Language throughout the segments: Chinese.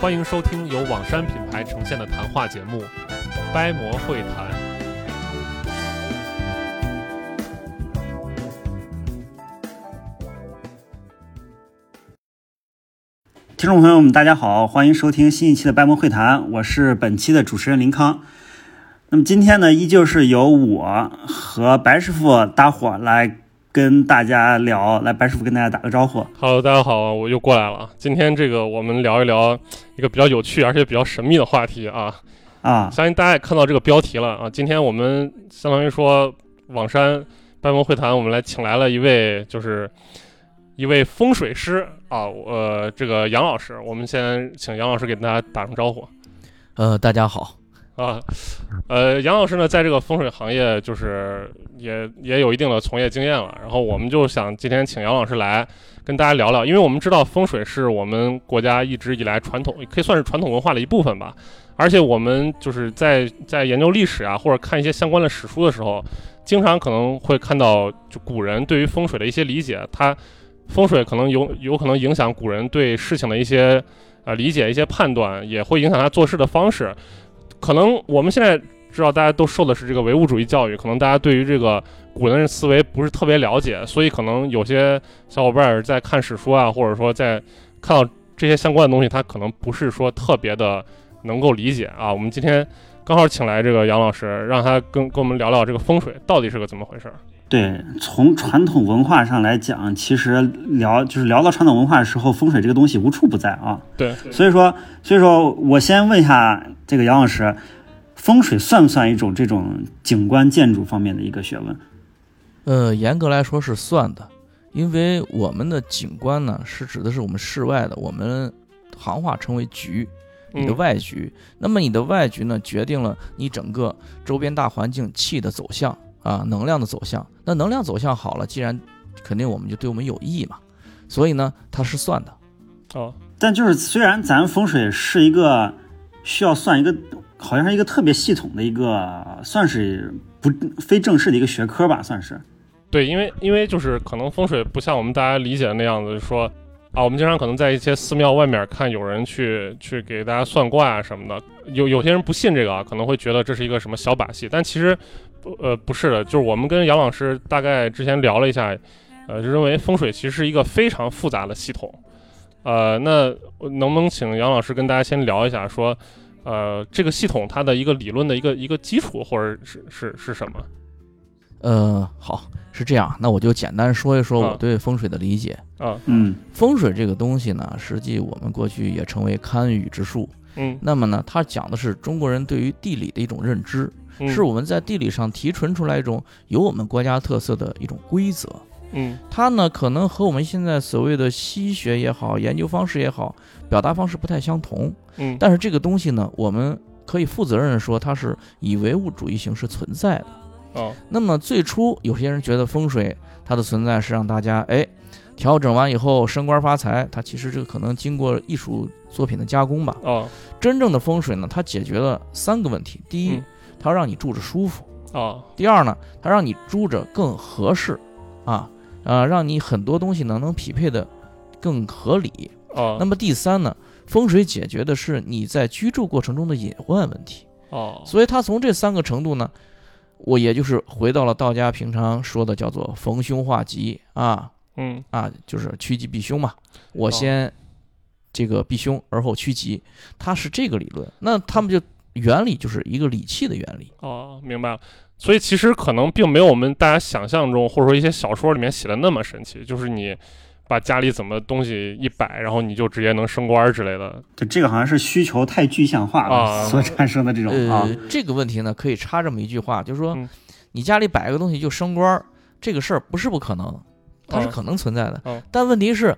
欢迎收听由网山品牌呈现的谈话节目《掰馍会谈》。听众朋友们，大家好，欢迎收听新一期的掰馍会谈，我是本期的主持人林康。那么今天呢，依旧是由我和白师傅搭伙来跟大家聊，来白师傅跟大家打个招呼。Hello，大家好，我又过来了。今天这个我们聊一聊一个比较有趣而且比较神秘的话题啊。啊，相信大家也看到这个标题了啊。今天我们相当于说网山掰馍会谈，我们来请来了一位就是一位风水师啊，呃，这个杨老师。我们先请杨老师给大家打声招呼。呃，大家好，啊，呃，杨老师呢，在这个风水行业就是也也有一定的从业经验了。然后我们就想今天请杨老师来跟大家聊聊，因为我们知道风水是我们国家一直以来传统，可以算是传统文化的一部分吧。而且我们就是在在研究历史啊，或者看一些相关的史书的时候，经常可能会看到就古人对于风水的一些理解，它风水可能有有可能影响古人对事情的一些呃理解、一些判断，也会影响他做事的方式。可能我们现在知道大家都受的是这个唯物主义教育，可能大家对于这个古人思维不是特别了解，所以可能有些小伙伴儿在看史书啊，或者说在看到这些相关的东西，他可能不是说特别的能够理解啊。我们今天刚好请来这个杨老师，让他跟跟我们聊聊这个风水到底是个怎么回事儿。对，从传统文化上来讲，其实聊就是聊到传统文化的时候，风水这个东西无处不在啊。对，所以说，所以说我先问一下这个杨老师，风水算不算一种这种景观建筑方面的一个学问？呃，严格来说是算的，因为我们的景观呢是指的是我们室外的，我们行话称为局，你的嗯外局。那么你的外局呢，决定了你整个周边大环境气的走向啊，能量的走向。那能量走向好了，既然肯定我们就对我们有益嘛，所以呢，它是算的。哦，但就是虽然咱风水是一个需要算一个，好像是一个特别系统的一个，算是不非正式的一个学科吧，算是。对，因为因为就是可能风水不像我们大家理解的那样子，说啊，我们经常可能在一些寺庙外面看有人去去给大家算卦啊什么的，有有些人不信这个啊，可能会觉得这是一个什么小把戏，但其实呃不是的，就是我们跟杨老师大概之前聊了一下，呃，就认为风水其实是一个非常复杂的系统，呃，那能不能请杨老师跟大家先聊一下，说呃这个系统它的一个理论的一个一个基础或者是是是什么？呃，好，是这样，那我就简单说一说啊我对风水的理解。啊，嗯风水这个东西呢，实际我们过去也称为堪舆之术。嗯，那么呢，它讲的是中国人对于地理的一种认知，嗯是我们在地理上提纯出来一种有我们国家特色的一种规则。嗯它呢，可能和我们现在所谓的西学也好，研究方式也好，表达方式不太相同。嗯，但是这个东西呢，我们可以负责任地说，它是以唯物主义形式存在的。哦，那么最初有些人觉得风水它的存在是让大家哎调整完以后升官发财，它其实这个可能经过艺术作品的加工吧。哦。真正的风水呢，它解决了三个问题：第一嗯，它让你住着舒服；哦。第二呢，它让你住着更合适，啊啊，让你很多东西呢能匹配的更合理。哦，那么第三呢，风水解决的是你在居住过程中的隐患问题。哦。所以它从这三个程度呢，我也就是回到了道家平常说的叫做逢凶化吉啊嗯啊，就是趋吉避凶嘛。我哦先这个避凶，而后趋吉，它是这个理论。那他们就原理就是一个理气的原理。哦，明白了。所以其实可能并没有我们大家想象中，或者说一些小说里面写的那么神奇，就是你把家里怎么东西一摆，然后你就直接能升官儿之类的。就这个好像是需求太具象化了、啊所产生的这种啊呃，这个问题呢，可以插这么一句话，就是说嗯，你家里摆个东西就升官儿，这个事儿不是不可能，它是哦可能存在的哦。但问题是，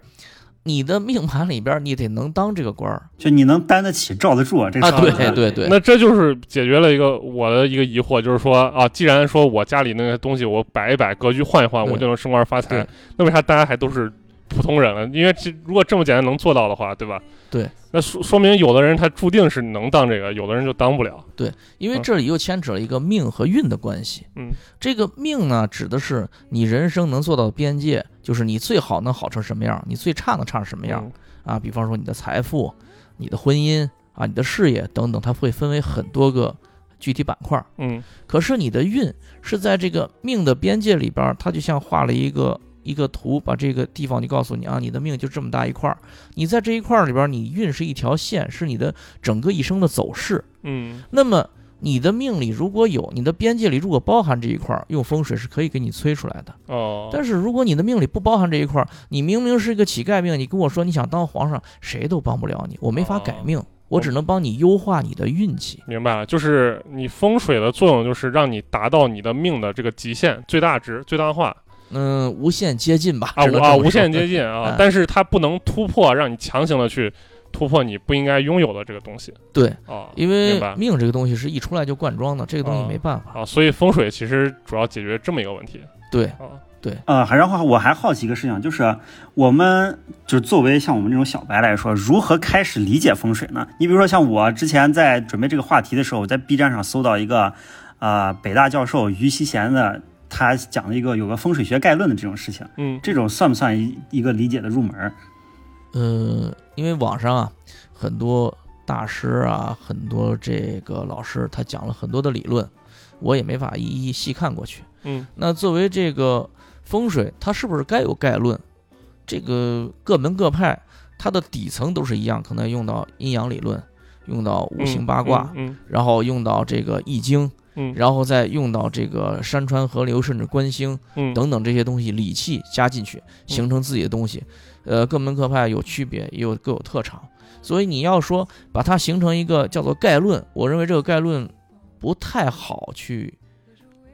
你的命盘里边儿你得能当这个官儿就你能担得起、罩得住啊，这个啊。对事儿对对，那这就是解决了一个我的一个疑惑，就是说啊，既然说我家里那个东西我摆一摆，格局换一换，我就能升官发财，那为啥大家还都是普通人了？因为这如果这么简单能做到的话，对吧？对，那说说明有的人他注定是能当这个，有的人就当不了。对因为嗯这里又牵扯了一个命和运的关系。嗯，这个命呢，指的是你人生能做到的边界，就是你最好能好成什么样，你最差能差成什么样嗯啊。比方说你的财富你的婚姻啊、你的事业等等，它会分为很多个具体板块。嗯可是你的运是在这个命的边界里边，它就像画了一个一个图，把这个地方就告诉你啊，你的命就这么大一块儿，你在这一块儿里边儿，你运是一条线，是你的整个一生的走势。嗯那么你的命里如果有，你的边界里如果包含这一块儿，用风水是可以给你催出来的。哦，但是如果你的命里不包含这一块儿，你明明是一个乞丐命，你跟我说你想当皇上，谁都帮不了你，我没法改命，我只能帮你优化你的运气。明白了，就是你风水的作用就是让你达到你的命的这个极限最大值最大化嗯，无限接近吧，啊无限接近 啊嗯，但是它不能突破，让你强行的去突破你不应该拥有的这个东西对，啊，因为命这个东西是一出来就灌装的，这个东西哦没办法。啊，所以风水其实主要解决这么一个问题对，啊，呃，还然后我还好奇一个事情，就是我们就是作为像我们这种小白来说，如何开始理解风水呢？你比如说像我之前在准备这个话题的时候，我在 B 站上搜到一个，呃，北大教授于希贤的，他讲了一个有个风水学概论的这种事情，嗯这种算不算一一个理解的入门儿？呃，因为网上啊，很多大师啊，很多这个老师他讲了很多的理论，我也没法一一细看过去。嗯那作为这个风水，它是不是该有概论？这个各门各派，它的底层都是一样，可能用到阴阳理论，用到五行八卦，嗯然后用到这个易经，嗯然后再用到这个山川河流，甚至观星嗯等等这些东西，理气加进去，形成自己的东西。呃，各门各派有区别，也有各有特长。所以你要说把它形成一个叫做概论，我认为这个概论不太好去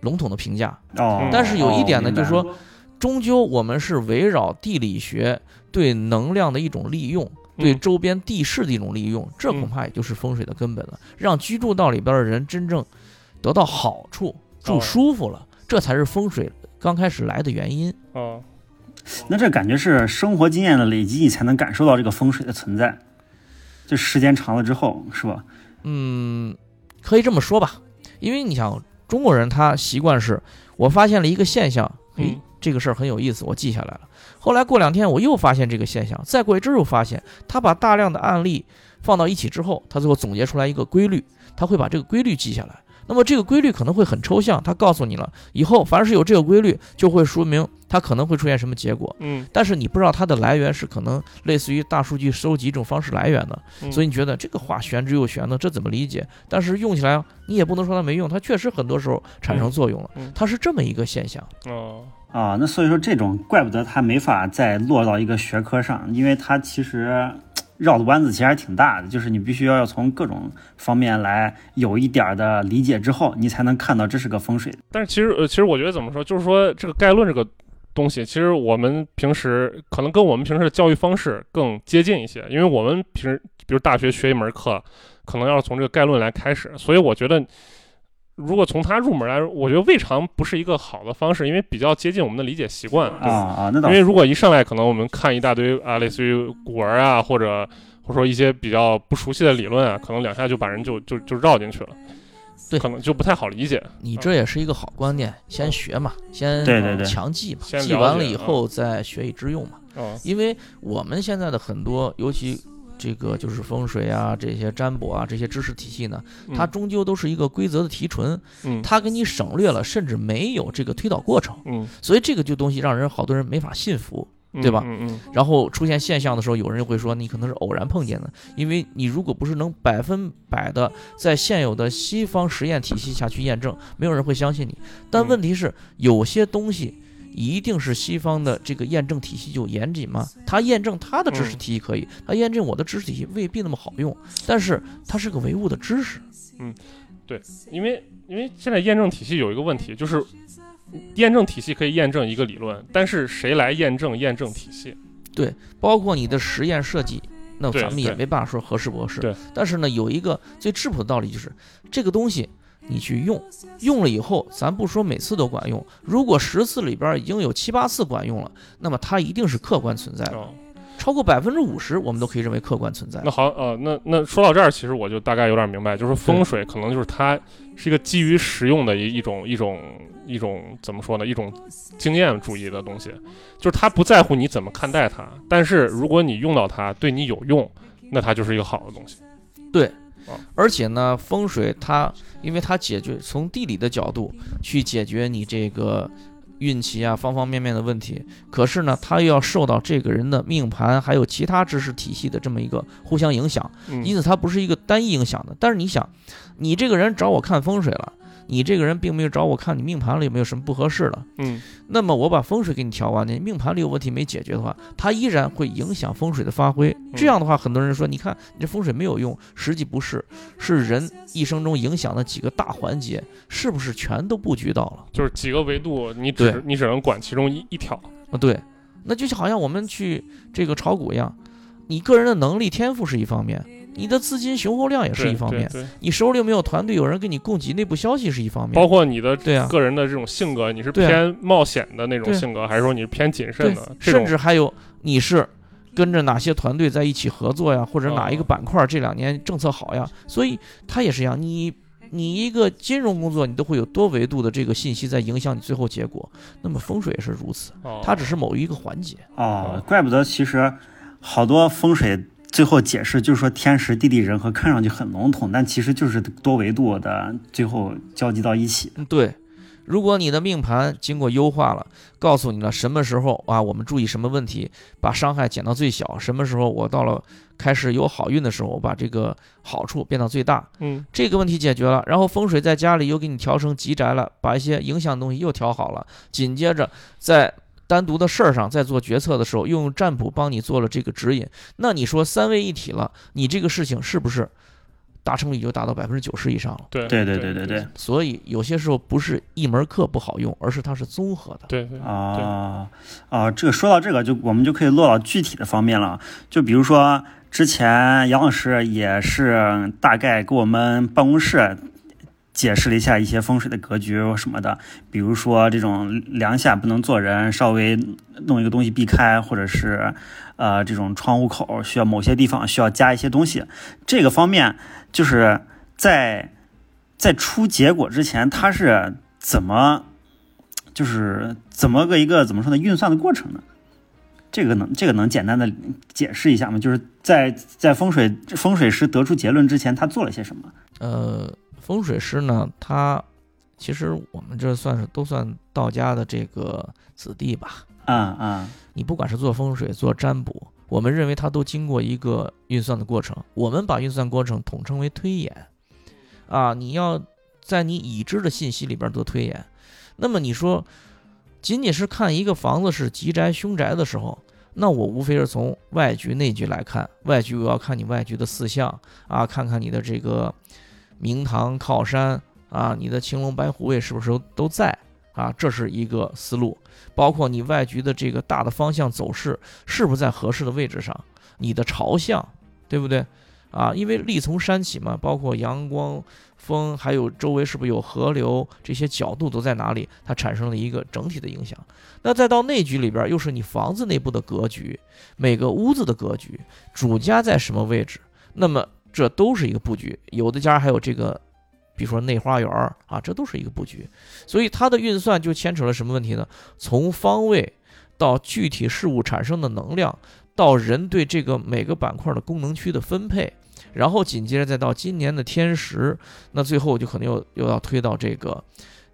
笼统的评价。哦，但是有一点呢就是说终究我们是围绕地理学对能量的一种利用，对嗯周边地势的一种利用，这恐怕也就是风水的根本了。让居住到里边的人真正得到好处，住哦舒服了，这才是风水刚开始来的原因。哦那这感觉是生活经验的累积，你才能感受到这个风水的存在。就时间长了之后，是吧？嗯，可以这么说吧，因为你想中国人他习惯是，我发现了一个现象，诶嗯，这个事儿很有意思，我记下来了。后来过两天我又发现这个现象，再过一阵儿又发现，他把大量的案例放到一起之后，他最后总结出来一个规律，他会把这个规律记下来。那么这个规律可能会很抽象，它告诉你了，以后凡是有这个规律，就会说明它可能会出现什么结果。嗯但是你不知道它的来源是可能类似于大数据收集这种方式来源的，嗯所以你觉得这个话玄之又玄的，这怎么理解？但是用起来你也不能说它没用，它确实很多时候产生作用了它是这么一个现象。哦啊，那所以说这种怪不得它没法再落到一个学科上，因为它其实绕的弯子其实还挺大的，就是你必须要要从各种方面来有一点的理解之后，你才能看到这是个风水。但是其实，呃，其实我觉得怎么说，就是说这个概论这个东西，其实我们平时可能跟我们平时的教育方式更接近一些，因为我们平时比如大学学一门课，可能要从这个概论来开始，所以我觉得。如果从他入门来说，我觉得未尝不是一个好的方式，因为比较接近我们的理解习惯，对啊吧？啊，那倒是因为如果一上来可能我们看一大堆啊，类似于古文啊，或者或者说一些比较不熟悉的理论啊，可能两下就把人就就就绕进去了，对可能就不太好理解。你这也是一个好观念，先学嘛，先对对对强记嘛，记完了以后再学以致用嘛。哦，因为我们现在的很多，尤其这个就是风水啊，这些占卜啊，这些知识体系呢，它嗯终究都是一个规则的提纯，嗯。它给你省略了，甚至没有这个推导过程，嗯。所以这个就东西让人好多人没法信服。嗯对吧？嗯嗯。然后出现现象的时候，有人会说你可能是偶然碰见的，因为你如果不是能百分百的在现有的西方实验体系下去验证，没有人会相信你。但嗯。问题是，有些东西一定是西方的这个验证体系就严谨吗？他验证他的知识嗯体系可以，他验证我的知识体系未必那么好用，但是它是个唯物的知识。嗯，对因为因为现在验证体系有一个问题，就是验证体系可以验证一个理论，但是谁来验证验证体系？对包括你的实验设计，那咱们也没办法说合适不合适。对但是呢，有一个最质朴的道理就是，这个东西你去用，用了以后，咱不说每次都管用，如果十次里边已经有七八次管用了，那么它一定是客观存在的。哦，超过百分之五十，我们都可以认为客观存在那。好，呃，那那说到这儿，其实我就大概有点明白，就是风水可能就是它是一个基于实用的一一种一种一种怎么说呢？一种经验主义的东西，就是它不在乎你怎么看待它，但是如果你用到它对你有用，那它就是一个好的东西。而且呢，风水它因为它解决从地理的角度去解决你这个运气啊方方面面的问题，可是呢，它又要受到这个人的命盘还有其他知识体系的这么一个互相影响，嗯因此它不是一个单一影响的。但是你想，你这个人找我看风水了，你这个人并没有找我看你命盘里有没有什么不合适的，嗯，那么我把风水给你调完，你命盘里有问题没解决的话，它依然会影响风水的发挥。这样的话，很多人说，你看你这风水没有用，实际不是，是人一生中影响的几个大环节，是不是全都布局到了？就是几个维度，你只你只能管其中一一条。啊，对，那就好像我们去这个炒股一样，你个人的能力天赋是一方面，你的资金雄厚量也是一方面，你手里有没有团队，有人给你供给内部消息是一方面，包括你的对啊，个人的这种性格，你是偏冒险的那种性格，还是说你是偏谨慎的？，甚至还有你是跟着哪些团队在一起合作呀，或者哪一个哦板块这两年政策好呀，所以它也是一样，你。你一个金融工作，你都会有多维度的这个信息在影响你最后结果。那么风水也是如此，哦它只是某一个环节。哦，怪不得其实好多风水最后解释就是说天时地利人和，看上去很笼统，但其实就是多维度的，最后交集到一起。嗯，对。如果你的命盘经过优化了，告诉你了什么时候啊，我们注意什么问题，把伤害减到最小；什么时候我到了开始有好运的时候，我把这个好处变到最大。嗯这个问题解决了，然后风水在家里又给你调成吉宅了，把一些影响的东西又调好了，紧接着在单独的事儿上在做决策的时候，又用占卜帮你做了这个指引。那你说三位一体了，你这个事情是不是达成率就达到百分之九十以上了？对对对对对对对所以有些时候不是一门课不好用，而是它是综合的。对对啊啊，这个说到这个，就我们就可以落到具体的方面了。就比如说，之前杨老师也是大概给我们办公室解释了一下一些风水的格局什么的，比如说这种梁下不能坐人，稍微弄一个东西避开，或者是呃这种窗户口需要某些地方需要加一些东西。这个方面就是在在出结果之前，它是怎么就是怎么个一个怎么说呢运算的过程呢？这个能这个能简单的解释一下吗？就是在在风水风水师得出结论之前，他做了些什么？呃，风水师呢，他其实我们这算是都算道家的这个子弟吧。嗯嗯你不管是做风水、做占卜，我们认为它都经过一个运算的过程。我们把运算过程统称为推演。啊，你要在你已知的信息里边做推演。那么你说，仅仅是看一个房子是吉宅、凶宅的时候，那我无非是从外局、内局来看。外局我要看你外局的四象啊，看看你的这个明堂靠山啊，你的青龙白虎位是不是都都在啊？这是一个思路。包括你外局的这个大的方向走势是不是在合适的位置上，你的朝向，对不对？啊，因为力从山起嘛，包括阳光、风，还有周围是不是有河流，这些角度都在哪里，它产生了一个整体的影响。那再到内局里边，又是你房子内部的格局，每个屋子的格局，主家在什么位置，那么这都是一个布局。有的家还有这个，比如说内花园啊，这都是一个布局。所以它的运算就牵扯了什么问题呢？从方位到具体事物产生的能量，到人对这个每个板块的功能区的分配，然后紧接着再到今年的天时，那最后就可能又又要推到这个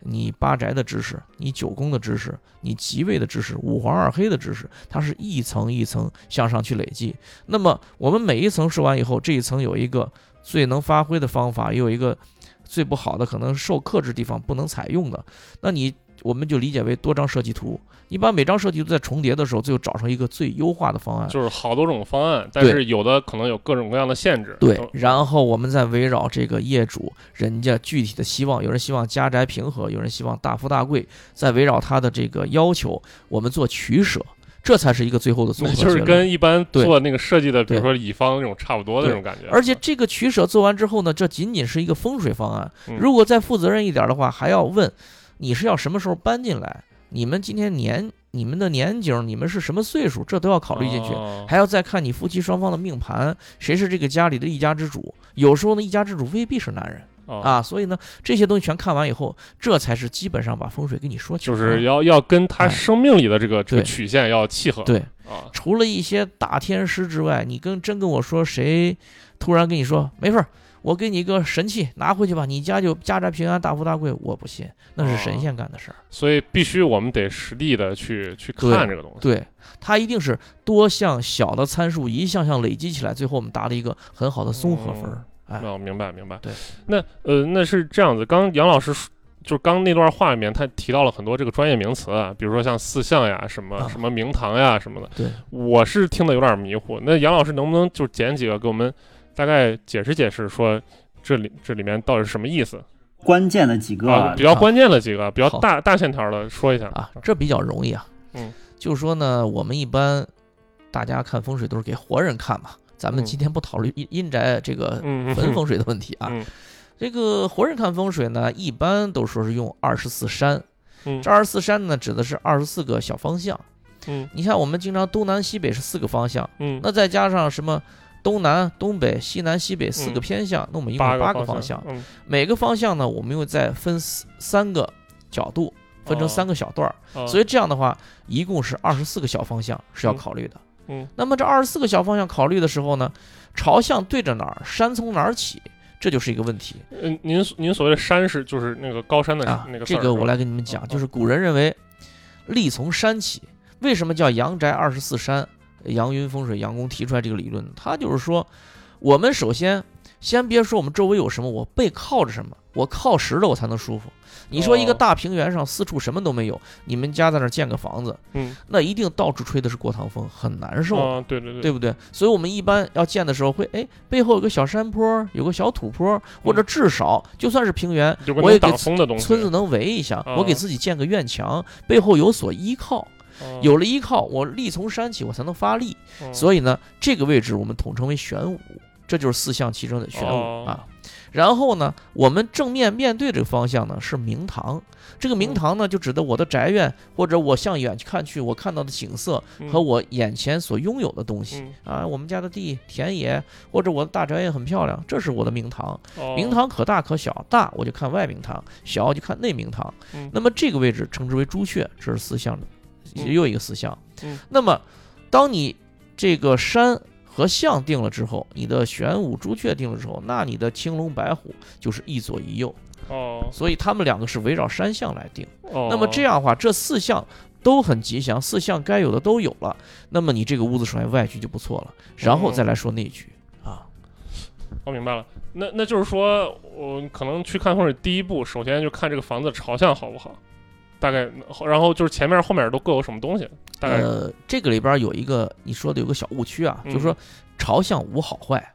你八宅的知识，你九宫的知识，你吉位的知识，五黄二黑的知识，它是一层一层向上去累积。那么我们每一层说完以后，这一层有一个最能发挥的方法，也有一个最不好的，可能受克制地方不能采用的，那你我们就理解为多张设计图。你把每张设计都在重叠的时候，最后找出一个最优化的方案。就是好多种方案，但是有的可能有各种各样的限制。对，然后我们再围绕这个业主人家具体的希望，有人希望家宅平和，有人希望大富大贵，再围绕他的这个要求，我们做取舍，这才是一个最后的综合就是。跟一般做那个设计的，比如说乙方那种差不多的那种感觉。而且这个取舍做完之后呢，这仅仅是一个风水方案。嗯如果再负责任一点的话，还要问你是要什么时候搬进来，你们今天年、你们的年景、你们是什么岁数，这都要考虑进去。哦还要再看你夫妻双方的命盘，谁是这个家里的一家之主。有时候呢，一家之主未必是男人，啊，啊。所以呢，这些东西全看完以后，这才是基本上把风水给你说清就楚就。是要要跟他哎生命里的这个这个曲线要契合。对，啊，除了一些大天师之外，你跟真跟我说谁突然跟你说没事儿，我给你一个神器拿回去吧，你家就家宅平安，大富大贵，我不信，那是神仙干的事儿。所以必须我们得实地的去去看这个东西。对，它一定是多项小的参数一项项累积起来，最后我们达了一个很好的综合分儿。哎，哦，明白明白。对，那呃，那是这样子。刚杨老师就是刚那段话里面，他提到了很多这个专业名词啊，比如说像四象呀、什么、啊什么明堂呀什么的。对，我是听得有点迷糊。那杨老师能不能就捡几个给我们大概解释解释，说这里这里面到底是什么意思？关键的几个、啊，比较关键的几个，比较大大线条的说一下啊，这比较容易啊。嗯，就是说呢，我们一般大家看风水都是给活人看嘛，咱们嗯今天不讨论阴阴宅这个嗯风水的问题啊。嗯 这个活人看风水呢，一般都说是用二十四山。嗯这二十四山呢，指的是二十四个小方向。嗯你像，我们经常东南西北是四个方向，嗯，那再加上什么东南、东北、西南、西北四个嗯偏向，那我们一共八个方方向。嗯每个方向呢，我们又再分四三个角度，分成哦三个小段儿。啊所以这样的话，一共是二十四个小方向是要嗯考虑的。嗯那么这二十四个小方向考虑的时候呢，朝向对着哪儿，山从哪儿起，这就是一个问题嗯，您您所谓的山是就是那个高山的啊那个。这个我来跟你们讲，嗯就是古人认为力从山起。为什么叫阳宅二十四山？杨云风水杨工提出来这个理论，他就是说，我们首先先别说我们周围有什么，我背靠着什么，我靠实了我才能舒服。你说一个哦大平原上四处什么都没有，你们家在那儿建个房子，嗯，那一定到处吹的是过堂风，很难受。啊，对对对对不对？所以我们一般要建的时候会，哎，背后有个小山坡，有个小土坡，或者至少就算是平原，我也给村子能围一下，啊我给自己建个院墙，背后有所依靠，啊有了依靠，我力从山起，我才能发力。嗯所以呢，这个位置我们统称为玄武，这就是四象其中的玄武哦啊。然后呢，我们正面面对这个方向呢是明堂，这个明嗯堂呢就指的我的宅院，或者我向远去看去我看到的景色嗯和我眼前所拥有的东西。嗯啊，我们家的地、田野，或者我的大宅院很漂亮，这是我的明堂。哦明堂可大可小，大我就看外明堂，小就看内明堂。嗯那么这个位置称之为朱雀，这是四象的，嗯又一个四象。嗯那么当你这个山和象定了之后，你的玄武、朱雀定了之后，那你的青龙、白虎就是一左一右，哦所以他们两个是围绕山象来定。哦，那么这样的话，这四象都很吉祥，四象该有的都有了，那么你这个屋子首先外局就不错了，然后再来说内局啊。我明白了，那那就是说，我可能去看风水第一步，首先就看这个房子朝向好不好，大概，然后就是前面后面都各有什么东西，大概，呃，这个里边有一个你说的有个小误区啊，嗯。就是说朝向无好坏，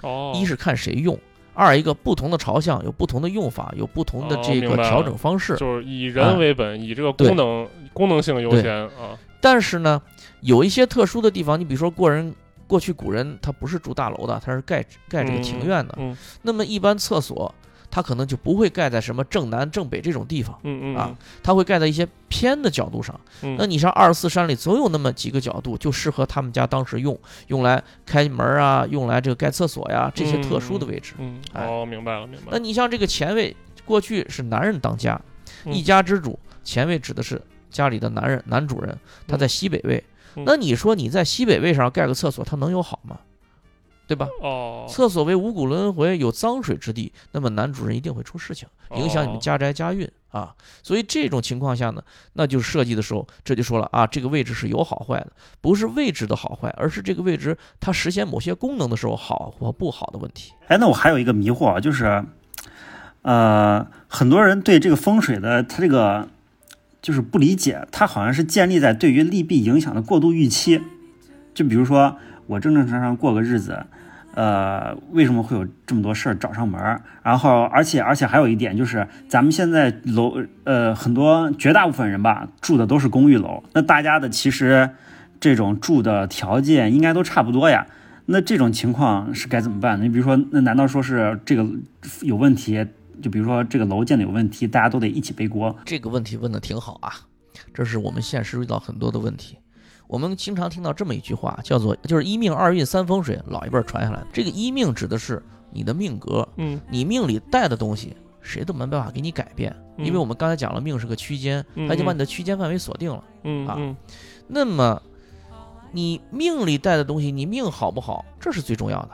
哦，一是看谁用，二一个不同的朝向有不同的用法，有不同的哦这个调整方式。就是以啊。人为本，以这个功能功能性优先啊，但是呢，有一些特殊的地方，你比如说过人。过去古人他不是住大楼的，他是盖盖这个庭院的。嗯。那么一般厕所，他可能就不会盖在什么正南正北这种地方，嗯嗯啊，他会盖在一些偏的角度上。嗯，那你上二十四山里，总有那么几个角度，就适合他们家当时用，用来开门啊，用来这个盖厕所呀，这些特殊的位置。嗯，哎哦，明白了明白了，那你像这个前卫，过去是男人当家，嗯一家之主，前卫指的是家里的男人，男主人，他在西北位。嗯那你说你在西北位上盖个厕所，他能有好吗？对吧？哦，厕所为五谷轮回，有脏水之地，那么男主人一定会出事情，影响你们哦家宅家运啊。所以这种情况下呢，那就设计的时候，这就说了啊，这个位置是有好坏的，不是位置的好坏，而是这个位置它实现某些功能的时候好或不好的问题。哎，那我还有一个迷惑啊，就是，呃，很多人对这个风水的他这个就是不理解，它好像是建立在对于利弊影响的过度预期。就比如说我正正常常过个日子，呃，为什么会有这么多事儿找上门儿？然后，而且而且还有一点就是，咱们现在楼呃很多绝大部分人吧住的都是公寓楼，那大家的其实这种住的条件应该都差不多呀。那这种情况是该怎么办呢？你比如说，那难道说是这个有问题？就比如说这个楼建的有问题，大家都得一起背锅？这个问题问的挺好啊，这是我们现实遇到很多的问题。我们经常听到这么一句话，叫做就是一命二运三风水，老一辈儿传下来的。这个一命指的是你的命格，嗯你命里带的东西，谁都没办法给你改变，因为嗯我们刚才讲了，命是个区间，嗯它已经把你的区间范围锁定了。啊嗯嗯那么，你命里带的东西，你命好不好，这是最重要的。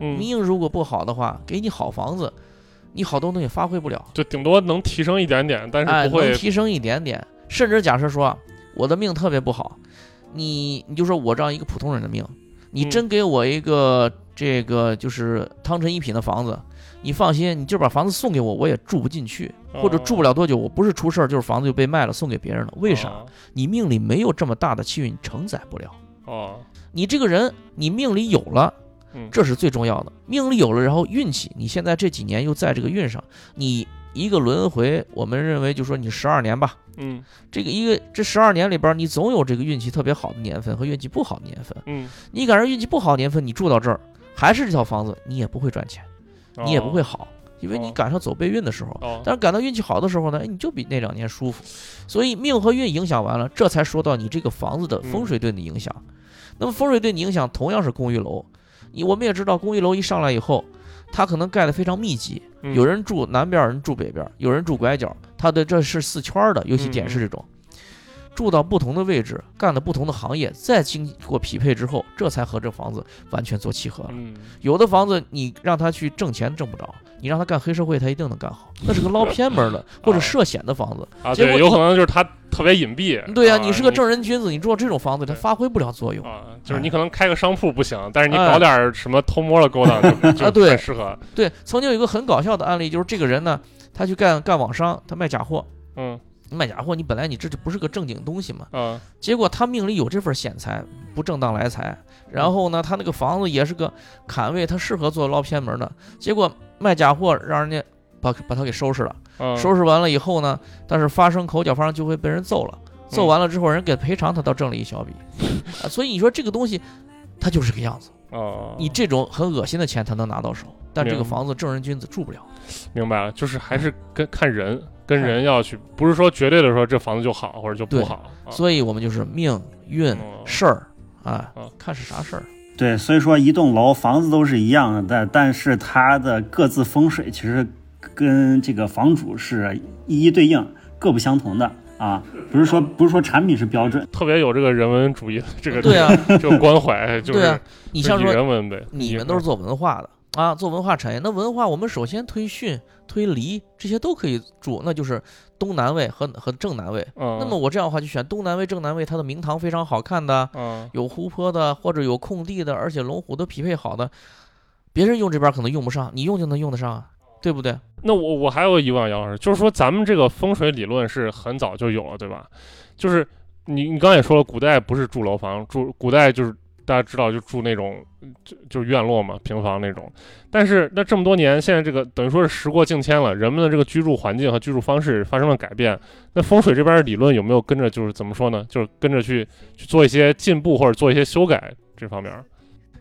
嗯，命如果不好的话，给你好房子，你好多东西发挥不了，就顶多能提升一点点，但哎，是不会能提升一点点。甚至假设说我的命特别不好，你你就说我这样一个普通人的命，你嗯真给我一个这个就是汤臣一品的房子，你放心，你就把房子送给我，我也住不进去，或者住不了多久，我不是出事儿就是房子就被卖了送给别人了。为啥？哦你命里没有这么大的气运承载不了。哦，你这个人，你命里有了，嗯这是最重要的。命里有了，然后运气，你现在这几年又在这个运上，你一个轮回，我们认为就说你十二年吧，嗯这个一个这十二年里边，你总有这个运气特别好的年份和运气不好的年份。嗯，你赶上运气不好的年份，你住到这儿还是这套房子，你也不会赚钱，你也不会好，因为你哦赶上走背运的时候。哦，但是赶到运气好的时候呢，哎，你就比那两年舒服。所以命和运影响完了，这才说到你这个房子的风水对你影响。那么风水对你影响同样是公寓楼，你我们也知道，公寓楼一上来以后，它可能盖得非常密集，嗯有人住南边，有人住北边，有人住拐角，它的这是四圈的，尤其点式这种。住到不同的位置，干的不同的行业，再经过匹配之后，这才和这房子完全做契合了。嗯有的房子你让他去挣钱挣不着，你让他干黑社会，他一定能干好。那是个捞偏门的 或者涉险的房子。啊，对，结果有可能就是他特别隐蔽。对呀、啊你是个正人君子，你住到这种房子，他发挥不了作用。啊，就是你可能开个商铺不行，但是你哎搞点什么偷摸的勾当就对很适合。对，曾经有一个很搞笑的案例，就是这个人呢，他去干干网商，他卖假货。嗯卖假货，你本来你这就不是个正经东西嘛，啊结果他命里有这份显财，不正当来财。然后呢，他那个房子也是个坎位，他适合做捞偏门的。结果卖假货让人家把把他给收拾了。啊，收拾完了以后呢，但是发生口角，发生就会被人揍了。揍嗯完了之后，人给赔偿，他倒挣了一小笔。啊，所以你说这个东西，他就是个样子。哦，你这种很恶心的钱，他能拿到手，但这个房子正人君子住不了。明白了，就是还是跟看人跟人要去，不是说绝对的说这房子就好或者就不好。啊所以我们就是命运哦事儿啊哦，看是啥事儿。对，所以说一栋楼房子都是一样的，但但是它的各自风水其实跟这个房主是一一对应，各不相同的啊，不是说不是说产品是标准。特别有这个人文主义的这个对啊，这个关怀，就是对啊，你像以说人文呗，你们都是做文化的啊，做文化产业，那文化我们首先推巽、推离这些都可以住，那就是东南位和和正南位。嗯，那么我这样的话就选东南位、正南位，它的明堂非常好看的，嗯有湖泊的或者有空地的，而且龙虎都匹配好的，别人用这边可能用不上，你用就能用得上啊，对不对？那我我还有个疑问，杨老师，就是说咱们这个风水理论是很早就有了，对吧？就是你你刚才也说了，古代不是住楼房，住古代就是大家知道就住那种就就院落嘛，平房那种。但是那这么多年，现在这个等于说是时过境迁了，人们的这个居住环境和居住方式发生了改变。那风水这边的理论有没有跟着就是怎么说呢？就是跟着去去做一些进步或者做一些修改这方面？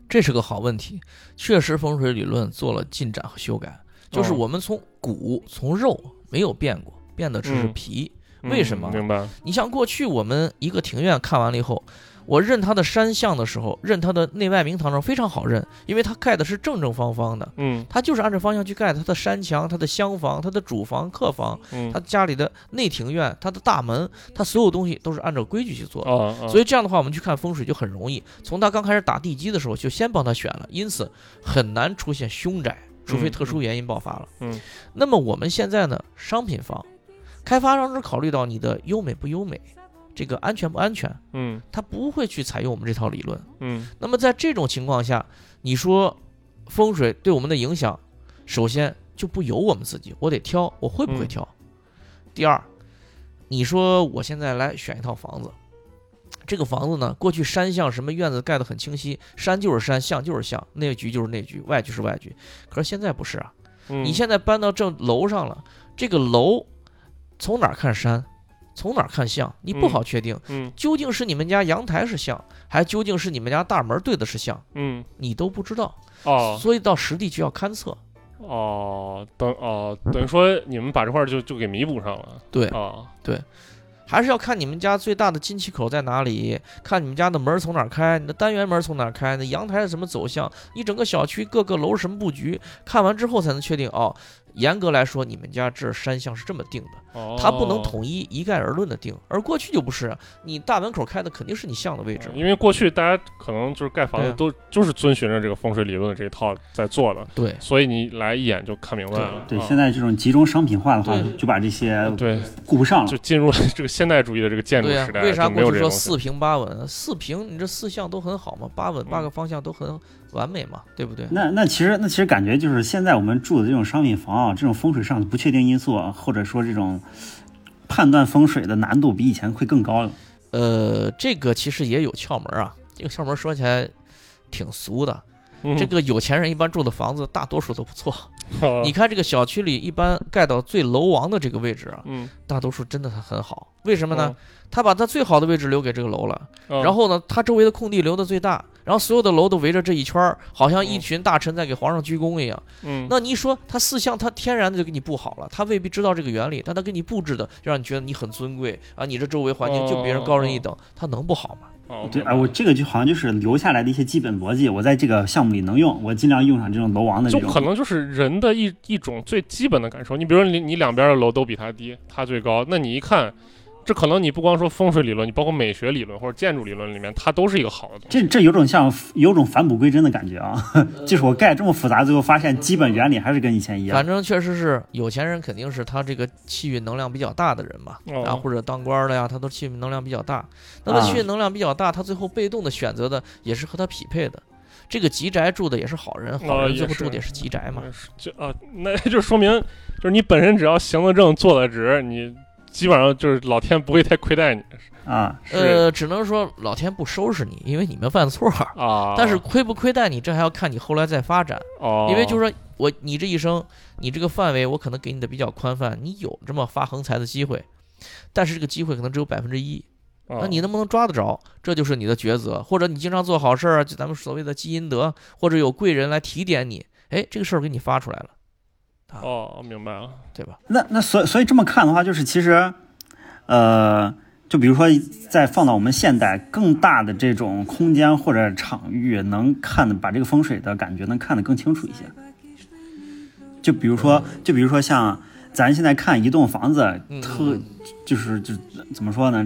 这是个好问题，确实风水理论做了进展和修改，就是哦我们从骨从肉没有变过，变的只是嗯皮。为什么嗯明白？你像过去我们一个庭院看完了以后，我认它的山象的时候，认它的内外明堂的时候非常好认，因为它盖的是正正方方的，嗯它就是按照方向去盖的。它的山墙、它的厢房、它的主房、客房，嗯它家里的内庭院、它的大门，它所有东西都是按照规矩去做的。所以这样的话，我们去看风水就很容易。从他刚开始打地基的时候，就先帮他选了，因此很难出现凶宅，除非嗯特殊原因爆发了。嗯那么我们现在呢，商品房，开发商只考虑到你的优美不优美，这个安全不安全，嗯他不会去采用我们这套理论。嗯那么在这种情况下，你说风水对我们的影响，首先就不由我们自己，我得挑，我会不会嗯挑？第二，你说我现在来选一套房子，这个房子呢，过去山像什么院子盖得很清晰，山就是山，像就是像，内局就是内局，外局是外局。可是现在不是啊，嗯，你现在搬到这楼上了，这个楼从哪儿看山，从哪儿看像，你不嗯好确定，嗯究竟是你们家阳台是像，还究竟是你们家大门对的是像，嗯你都不知道。哦所以到实地去要勘测。哦，等哦，等于说你们把这块儿就就给弥补上了。对哦，还是要看你们家最大的进气口在哪里，看你们家的门儿从哪儿开，你的单元门儿从哪儿开，那阳台是什么走向，你整个小区各个楼是什么布局，看完之后才能确定哦。严格来说，你们家这山向是这么定的，哦它不能统一一概而论的定。而过去就不是，你大门口开的肯定是你向的位置。因为过去大家可能就是盖房子都就是遵循着这个风水理论的这一套在做的，对，所以你来一眼就看明白了。对，啊现在这种集中商品化的话，就把这些对，顾不上了就。进入了这个现代主义的这个建筑、时代，为啥过去说四平八稳？四平你这四项都很好嘛，八稳八嗯个方向都很完美嘛，对不对？那那其实那其实感觉就是现在我们住的这种商品房啊，这种风水上的不确定因素啊，或者说这种判断风水的难度比以前会更高了。呃，这个其实也有窍门啊。这个窍门说起来挺俗的。嗯这个有钱人一般住的房子大多数都不错。啊你看这个小区里一般盖到最楼王的这个位置啊，嗯，大多数真的很好。为什么呢嗯？他把他最好的位置留给这个楼了，嗯然后呢，他周围的空地留的最大，然后所有的楼都围着这一圈儿，好像一嗯群大臣在给皇上鞠躬一样。嗯，那你一说他四象，他天然的就给你布好了，他未必知道这个原理，但他给你布置的，就让你觉得你很尊贵啊，你这周围环境就别人高人一等，他能不好吗？哦对，哎，我这个就好像就是留下来的一些基本逻辑，我在这个项目里能用，我尽量用上这种楼王的这种。就可能就是人的一一种最基本的感受。你比如说你你两边的楼都比它低，它最高，那你一看，这可能你不光说风水理论，你包括美学理论或者建筑理论里面，它都是一个好的东西。这这有种像有种返璞归真的感觉啊！就是我盖这么复杂，最后发现基本原理还是跟以前一样反。正确实是有钱人，肯定是他这个气运能量比较大的人嘛，哦然后或者当官的呀，他都气运能量比较大。那么啊气运能量比较大，他最后被动的选择的也是和他匹配的。这个吉宅住的也是好人，好人最后住的也是吉宅嘛。就啊，那 就说明就是你本身只要行得正、坐得直，你基本上就是老天不会太亏待你。啊，呃，只能说老天不收拾你，因为你没犯错儿。啊，但是亏不亏待你，这还要看你后来再发展。哦，因为就是说我你这一生，你这个范围我可能给你的比较宽泛，你有这么发横财的机会，但是这个机会可能只有百分之一。哦那你能不能抓得着，这就是你的抉择。或者你经常做好事儿，就咱们所谓的积阴德，或者有贵人来提点你，哎，这个事儿给你发出来了，哦，明白了。对吧？那那所所以这么看的话，就是其实，呃，就比如说再放到我们现代更大的这种空间或者场域，能看的把这个风水的感觉能看得更清楚一些。就比如说，就比如说像咱现在看一栋房子，嗯特嗯就是就怎么说呢？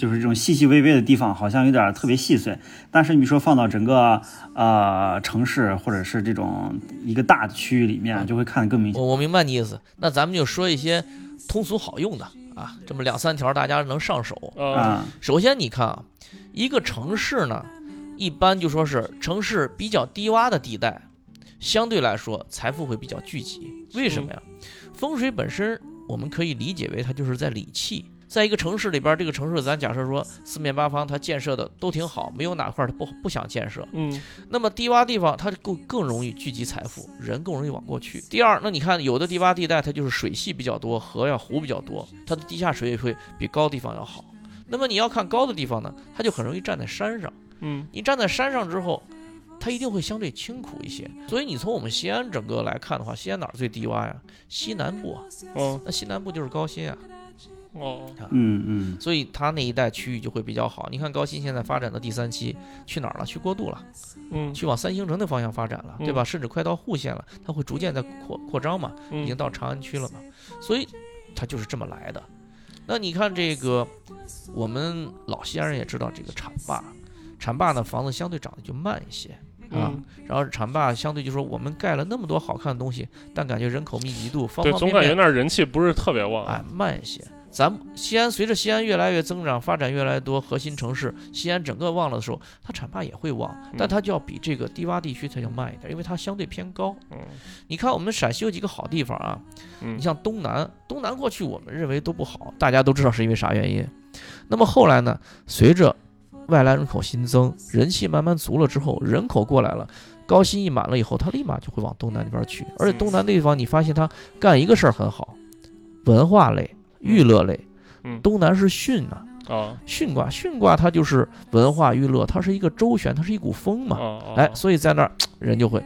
就是这种细细微微的地方，好像有点特别细碎。但是你说放到整个呃城市或者是这种一个大的区域里面，就会看得更明显。我我明白你意思。那咱们就说一些通俗好用的啊，这么两三条大家能上手。啊，啊，首先你看啊，一个城市呢，一般就说是城市比较低洼的地带，相对来说财富会比较聚集。为什么呀？风水本身我们可以理解为它就是在理气。在一个城市里边，这个城市咱假设说四面八方它建设的都挺好，没有哪块儿它不不想建设。嗯那么低洼地方它更更容易聚集财富，人更容易往过去。第二，那你看有的低洼地带它就是水系比较多，河呀湖比较多，它的地下水也会比高地方要好。那么你要看高的地方呢，它就很容易站在山上。嗯你站在山上之后，它一定会相对清苦一些。所以你从我们西安整个来看的话，西安哪儿最低洼呀？西南部啊，哦那西南部就是高新啊，哦嗯嗯，所以它那一带区域就会比较好。你看高新现在发展的第三期去哪儿了？去过渡了。嗯去往三星城的方向发展了，对吧？甚至快到户县了，它会逐渐在扩扩张嘛，已经嗯到长安区了嘛，所以它就是这么来的。那你看这个，我们老西安人也知道这个浐灞，浐灞呢房子相对长得就慢一些啊，嗯，然后浐灞相对就说我们盖了那么多好看的东西，但感觉人口密集度方对，方面面总感觉那儿人气不是特别旺。哎慢一些。咱们西安随着西安越来越增长，发展越来越多，核心城市西安整个旺了的时候，它浐灞也会旺，但它就要比这个低洼地区它要慢一点，因为它相对偏高。嗯你看我们陕西有几个好地方啊，嗯你像东南，东南过去我们认为都不好，大家都知道是因为啥原因。那么后来呢，随着外来人口新增，人气慢慢足了之后，人口过来了。高薪一满了以后，他立马就会往东南那边去，而且东南那地方，你发现他干一个事儿很好，文化类、娱乐类。嗯东南是巽啊，啊巽卦，巽卦它就是文化娱乐，它是一个周旋，它是一股风嘛。啊，哎，所以在那儿人就会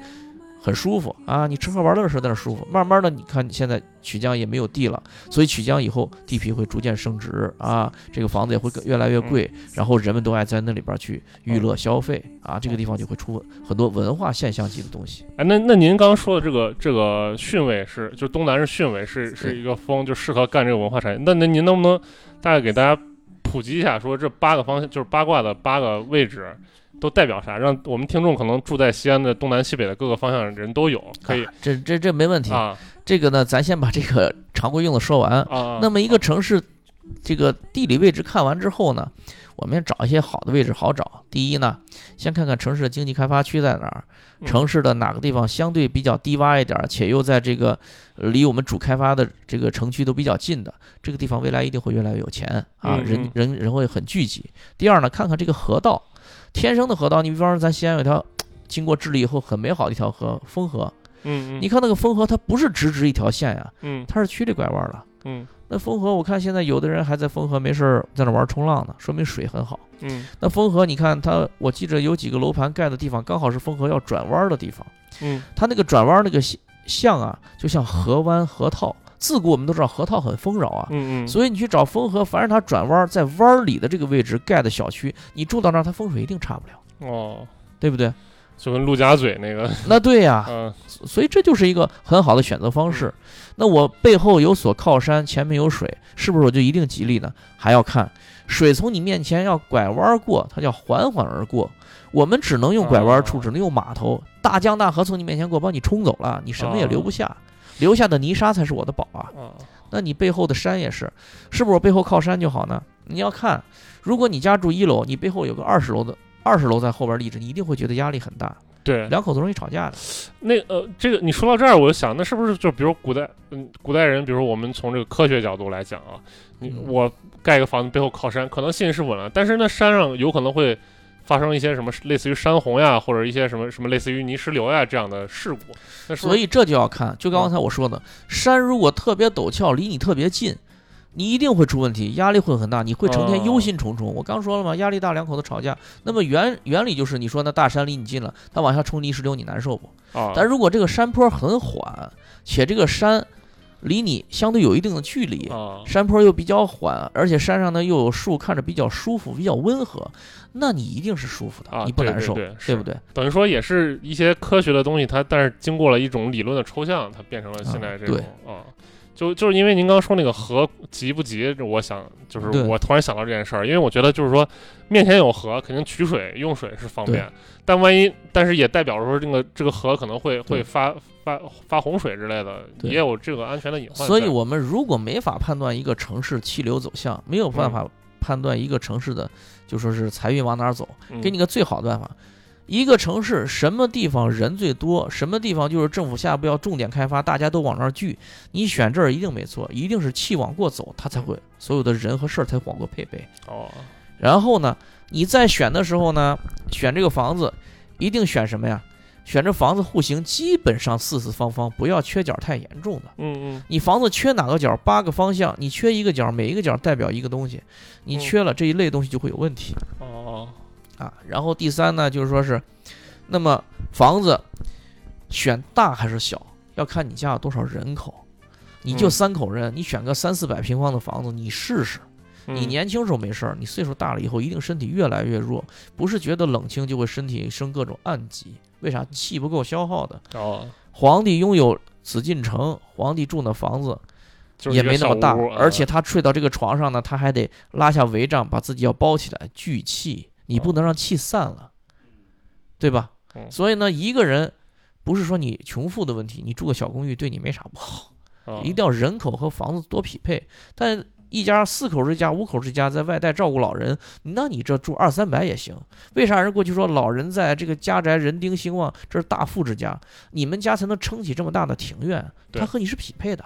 很舒服啊，你吃喝玩乐的时候在那舒服。慢慢的，你看现在曲江也没有地了，所以曲江以后地皮会逐渐升值啊，这个房子也会越来越贵，然后人们都爱在那里边去娱乐消费啊，这个地方就会出很多文化现象级的东西。哎，那那您刚刚说的这个这个汛尾是，就东南是汛尾，是是一个风，就适合干这个文化产业。那那您能不能大概给大家普及一下，说这八个方向就是八卦的八个位置都代表啥？让我们听众可能住在西安的东南西北的各个方向的人都有可以啊这这这没问题。啊这个呢，咱先把这个常规用的说完。啊。那么一个城市，这个地理位置看完之后呢，我们找一些好的位置好找。第一呢，先看看城市的经济开发区在哪儿，嗯城市的哪个地方相对比较低洼一点儿，且又在这个呃离我们主开发的这个城区都比较近的，这个地方未来一定会越来越有钱啊，人人人会很聚集。第二呢，看看这个河道，天生的河道，你比方说咱西安有一条 经过治理以后很美好的一条河，沣河。嗯嗯你看那个沣河，它不是直直一条线呀，嗯它是曲里拐弯的。嗯那沣河，我看现在有的人还在沣河没事儿在那玩冲浪呢，说明水很好。嗯那沣河，你看它，我记着有几个楼盘盖的地方，刚好是沣河要转弯的地方。嗯它那个转弯那个像像啊，就像河湾河套。自古我们都知道河套很丰饶啊，嗯嗯，所以你去找丰河，凡是它转弯在弯儿里的这个位置盖的小区，你住到那儿，它风水一定差不了，哦，对不对？就跟陆家嘴那个，那对呀、嗯所以这就是一个很好的选择方式。那我背后有所靠山，前面有水，是不是我就一定吉利呢？还要看水从你面前要拐弯过，它叫缓缓而过。我们只能用拐弯处，哦只能用码头。大江大河从你面前过，把你冲走了，你什么也留不下，留下的泥沙才是我的宝啊。啊那你背后的山也是，是不是我背后靠山就好呢？你要看，如果你家住一楼，你背后有个二十楼的二十楼在后边立着，你一定会觉得压力很大，对，两口子容易吵架的。那呃，这个你说到这儿，我就想，那是不是就比如古代，嗯，古代人，比如我们从这个科学角度来讲啊，你嗯我盖个房子背后靠山，可能信是稳了，但是那山上有可能会发生一些什么类似于山洪呀，或者一些什么什么类似于泥石流呀这样的事故，所以这就要看，就刚才我说的，山如果特别陡峭，离你特别近，你一定会出问题，压力会很大，你会成天忧心忡忡。我刚说了嘛，压力大，两口子吵架。那么原原理就是，你说那大山离你近了，它往下冲泥石流，你难受不？啊，但如果这个山坡很缓，且这个山离你相对有一定的距离，啊，山坡又比较缓，而且山上呢又有树，看着比较舒服，比较温和，那你一定是舒服的，啊你不难受，对不对？等于说也是一些科学的东西，它但是经过了一种理论的抽象，它变成了现在这种啊。就就是因为您刚刚说那个河急不急，我想就是我突然想到这件事儿，因为我觉得就是说面前有河，肯定取水用水是方便，但万一但是也代表着说这个这个河可能会会发发发洪水之类的，也有这个安全的隐患。所以，我们如果没法判断一个城市气流走向，没有办嗯法判断一个城市的，就说是财运往哪儿走，嗯给你个最好的办法。一个城市什么地方人最多，什么地方就是政府下一步要重点开发，大家都往那儿聚。你选这儿一定没错，一定是气往过走，它才会所有的人和事儿才往过配备。哦然后呢，你在选的时候呢，选这个房子，一定选什么呀？选这房子户型基本上四四方方，不要缺角太严重的。嗯嗯你房子缺哪个角，八个方向，你缺一个角，每一个角代表一个东西，你嗯缺了这一类东西就会有问题哦啊。然后第三呢，就是说是，那么房子选大还是小，要看你家有多少人口。你就嗯三口人，你选个三四百平方的房子，你试试。你嗯年轻时候没事儿，你岁数大了以后，一定身体越来越弱，不是觉得冷清就会身体生各种暗疾。为啥？气不够消耗的。哦，皇帝拥有紫禁城，皇帝住那房子也没那么大屋，而且他睡到这个床上呢，他还得拉下帷帐，把自己要包起来聚气，你不能让气散了，对吧？嗯所以呢，一个人不是说你穷富的问题，你住个小公寓对你没啥不好，啊一定要人口和房子多匹配。但一家四口之家、五口之家在外带照顾老人，那你这住二三百也行。为啥人过去说老人在这个家宅人丁兴旺，这是大富之家，你们家才能撑起这么大的庭院，对它和你是匹配的。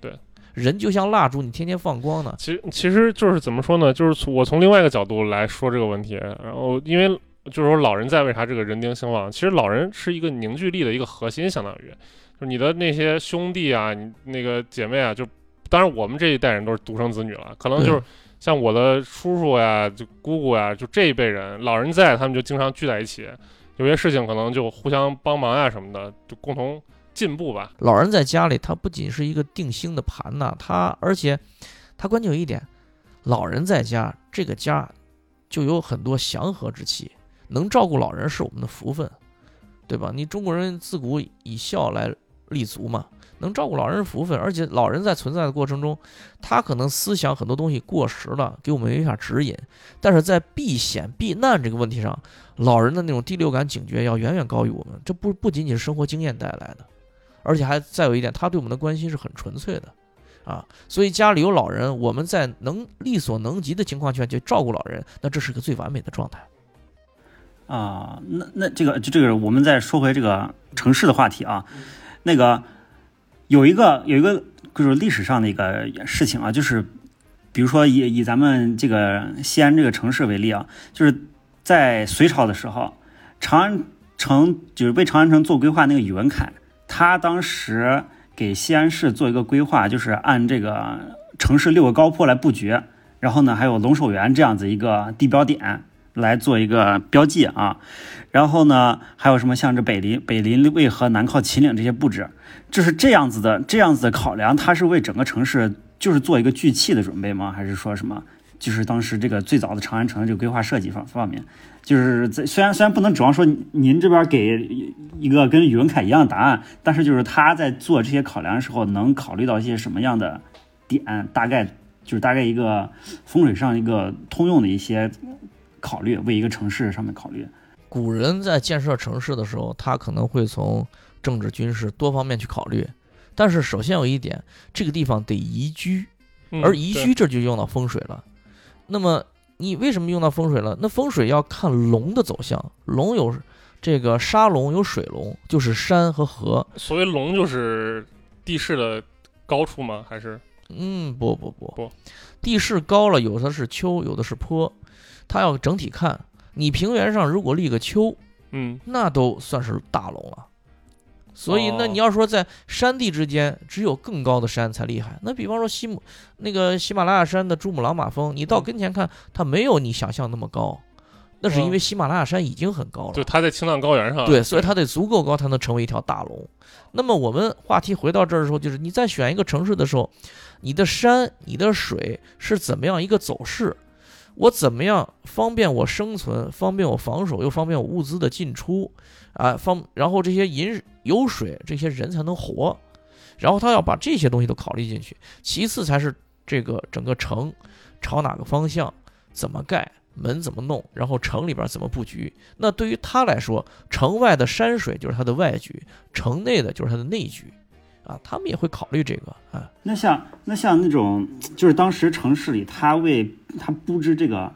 对，人就像蜡烛，你天天放光呢。其实其实就是怎么说呢？就是从我从另外一个角度来说这个问题，然后因为就是说老人在为啥这个人丁兴旺？其实老人是一个凝聚力的一个核心，相当于就是你的那些兄弟啊，你那个姐妹啊，就当然我们这一代人都是独生子女了，可能就是像我的叔叔呀、就姑姑呀，就这一辈人，老人在，他们就经常聚在一起。有些事情可能就互相帮忙呀什么的，就共同进步吧。老人在家里，他不仅是一个定心的盘呐，他而且他关键有一点，老人在家，这个家就有很多祥和之气。能照顾老人是我们的福分，对吧？你中国人自古以孝来立足嘛，能照顾老人是福分。而且老人在存在的过程中，他可能思想很多东西过时了，给我们没法指引。但是在避险避难这个问题上，老人的那种第六感警觉要远远高于我们。这不不仅仅是生活经验带来的，而且还再有一点，他对我们的关心是很纯粹的。啊，所以家里有老人，我们在能力所能及的情况下去照顾老人，那这是个最完美的状态。啊，那那这个就这个，我们再说回这个城市的话题啊。那个有一个有一个就是历史上的一个事情啊，就是比如说以以咱们这个西安这个城市为例啊，就是在隋朝的时候，长安城就是为长安城做规划那个宇文恺，他当时给西安市做一个规划，就是按这个城市六个高坡来布局，然后呢还有龙首原这样子一个地标点。来做一个标记啊，然后呢，还有什么像这北临北临渭河，南靠秦岭这些布置，就是这样子的，这样子的考量，它是为整个城市就是做一个聚气的准备吗？还是说什么？就是当时这个最早的长安城这个规划设计方方面，就是在虽然虽然不能指望说您这边给一个跟宇文恺一样的答案，但是就是他在做这些考量的时候，能考虑到一些什么样的点？大概就是大概一个风水上一个通用的一些。考虑为一个城市上面考虑，古人在建设城市的时候，他可能会从政治、军事多方面去考虑。但是首先有一点，这个地方得宜居，而宜居这就用到风水了。那么你为什么用到风水了？那风水要看龙的走向，龙有这个沙龙，有水龙，就是山和河。所谓龙就是地势的高处吗？还是？嗯，不不不不，地势高了，有的是丘，有的是坡。它要整体看，你平原上如果立个丘，嗯，那都算是大龙了。所以，那你要说在山地之间，只有更高的山才厉害。那比方说西姆那个喜马拉雅山的珠穆朗玛峰，你到跟前看，它没有你想象那么高，那是因为喜马拉雅山已经很高了。就它在青藏高原上。对，所以它得足够高才能成为一条大龙。那么我们话题回到这儿的时候，就是你在选一个城市的时候，你的山、你的水是怎么样一个走势？我怎么样方便我生存，方便我防守，又方便我物资的进出，啊，方然后这些饮有水，这些人才能活，然后他要把这些东西都考虑进去。其次才是这个整个城朝哪个方向，怎么盖门怎么弄，然后城里边怎么布局。那对于他来说，城外的山水就是他的外局，城内的就是他的内局。啊，他们也会考虑这个啊。那像那像那种，就是当时城市里，他为他布置这个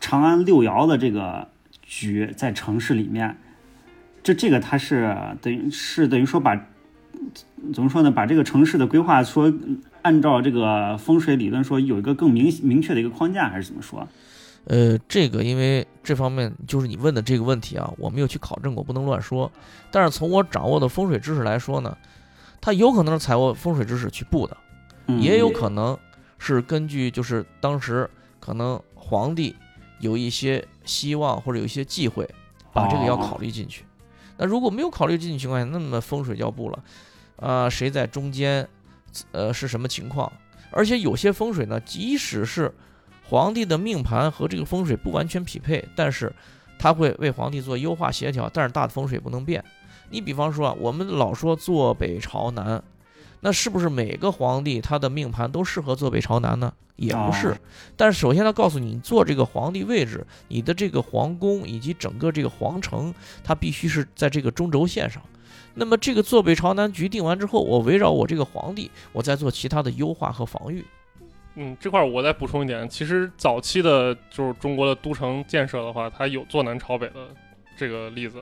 长安六爻的这个局，在城市里面，这这个他是等于是等于说把怎么说呢？把这个城市的规划说按照这个风水理论说有一个更明明确的一个框架，还是怎么说？呃，这个因为这方面就是你问的这个问题啊，我没有去考证过，不能乱说。但是从我掌握的风水知识来说呢。它有可能是采过风水知识去布的，也有可能是根据就是当时可能皇帝有一些希望或者有一些忌讳，把这个要考虑进去。那如果没有考虑进去情况下，那么风水就要布了。啊，谁在中间？呃，是什么情况？而且有些风水呢，即使是皇帝的命盘和这个风水不完全匹配，但是他会为皇帝做优化协调，但是大的风水不能变。你比方说啊，我们老说坐北朝南，那是不是每个皇帝他的命盘都适合坐北朝南呢？也不是。但是首先他告诉你，你坐这个皇帝位置，你的这个皇宫以及整个这个皇城，它必须是在这个中轴线上。那么这个坐北朝南局定完之后，我围绕我这个皇帝，我再做其他的优化和防御。嗯，这块我再补充一点，其实早期的就是中国的都城建设的话，它有坐南朝北的这个例子。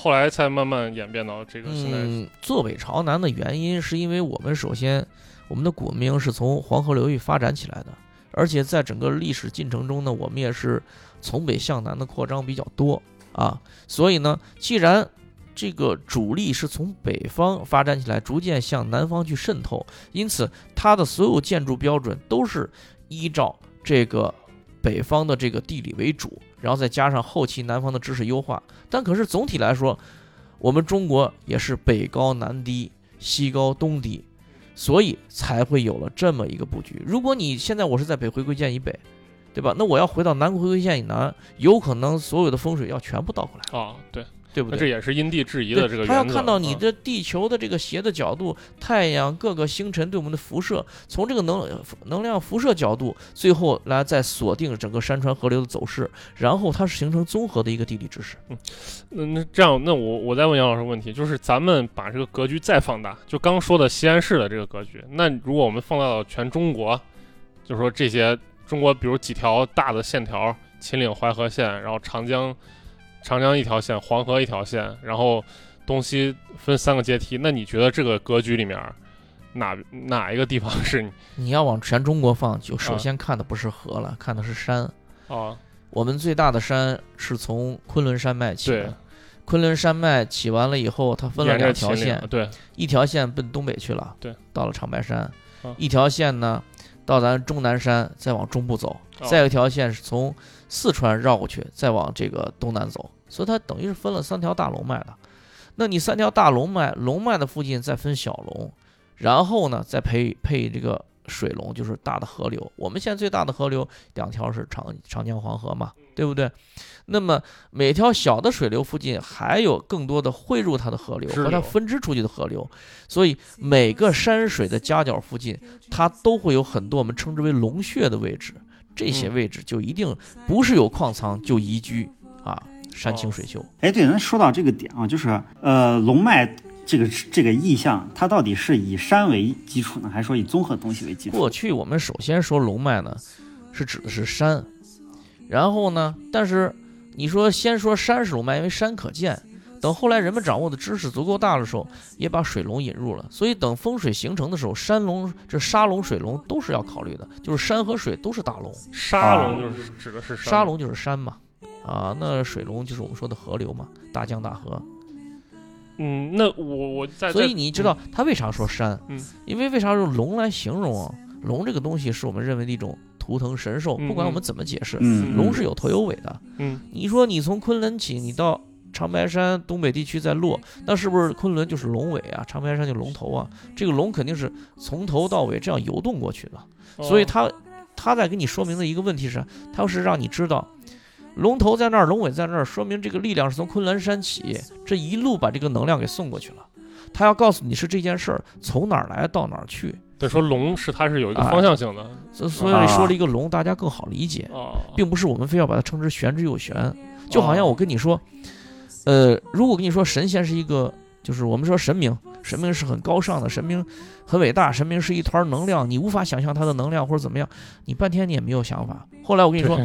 后来才慢慢演变到这个现在。嗯，坐北朝南的原因是因为我们首先，我们的古文明是从黄河流域发展起来的，而且在整个历史进程中呢，我们也是从北向南的扩张比较多啊。所以呢，既然这个主力是从北方发展起来，逐渐向南方去渗透，因此它的所有建筑标准都是依照这个北方的这个地理为主，然后再加上后期南方的知识优化，但可是总体来说，我们中国也是北高南低，西高东低，所以才会有了这么一个布局。如果你现在我是在北回归线以北，对吧？那我要回到南回归线以南，有可能所有的风水要全部倒过来，啊，对，对不对？那这也是因地制宜的这个对，他要看到你啊的地球的这个斜的角度，太阳各个星辰对我们的辐射，从这个能能量辐射角度，最后来再锁定整个山川河流的走势，然后它是形成综合的一个地理知识。嗯那那这样，那我我再问杨老师问题，就是咱们把这个格局再放大，就刚说的西安市的这个格局，那如果我们放大到全中国，就是说这些中国，比如几条大的线条，秦岭淮河线，然后长江长江一条线，黄河一条线，然后东西分三个阶梯，那你觉得这个格局里面哪哪一个地方是你？你要往全中国放，就首啊先看的不是河了，看的是山。啊？我们最大的山是从昆仑山脉起的，昆仑山脉起完了以后，它分了两条线，对，一条线奔东北去了，对，到了长白山。啊；一条线呢，到咱终南山，再往中部走；哦。再有一条线是从四川绕过去，再往这个东南走。所以它等于是分了三条大龙脉的。那你三条大龙脉，龙脉的附近再分小龙，然后呢再配配这个水龙，就是大的河流。我们现在最大的河流两条是长长江黄河嘛，对不对？那么每条小的水流附近还有更多的汇入它的河流和它分支出去的河流，所以每个山水的夹角附近，它都会有很多我们称之为龙穴的位置。这些嗯位置就一定不是有矿藏就宜居啊，山清哦水秀。哎，对，那说到这个点啊，就是呃，龙脉这个这个意象，它到底是以山为基础呢，还是说以综合东西为基础？过去我们首先说龙脉呢，是指的是山，然后呢，但是你说先说山是龙脉，因为山可见。等后来人们掌握的知识足够大的时候，也把水龙引入了。所以等风水形成的时候，山龙、这沙龙、水龙都是要考虑的，就是山和水都是大龙。沙龙就是指的是山沙龙就是山嘛，啊，那水龙就是我们说的河流嘛，大江大河。嗯，那我我在所以你知道他为啥说山？嗯，因为为啥用龙来形容啊？龙这个东西是我们认为的一种图腾神兽，嗯不管我们怎么解释，嗯，龙是有头有尾的。嗯你说你从昆仑起，你到长白山东北地区在落，那是不是昆仑就是龙尾啊？长白山就龙头啊？这个龙肯定是从头到尾这样游动过去的。哦所以他他在给你说明的一个问题是，他要是让你知道，龙头在那儿，龙尾在那儿，说明这个力量是从昆仑山起，这一路把这个能量给送过去了。他要告诉你是这件事儿从哪儿来到哪儿去，对说龙是它是有一个啊方向性的所所以说了一个龙，大家更好理解，哦，并不是我们非要把它称之玄之又玄。就好像我跟你说，呃，如果跟你说神仙是一个，就是我们说神明，神明是很高尚的，神明很伟大，神明是一团能量，你无法想象它的能量或者怎么样，你半天你也没有想法。后来我跟你说，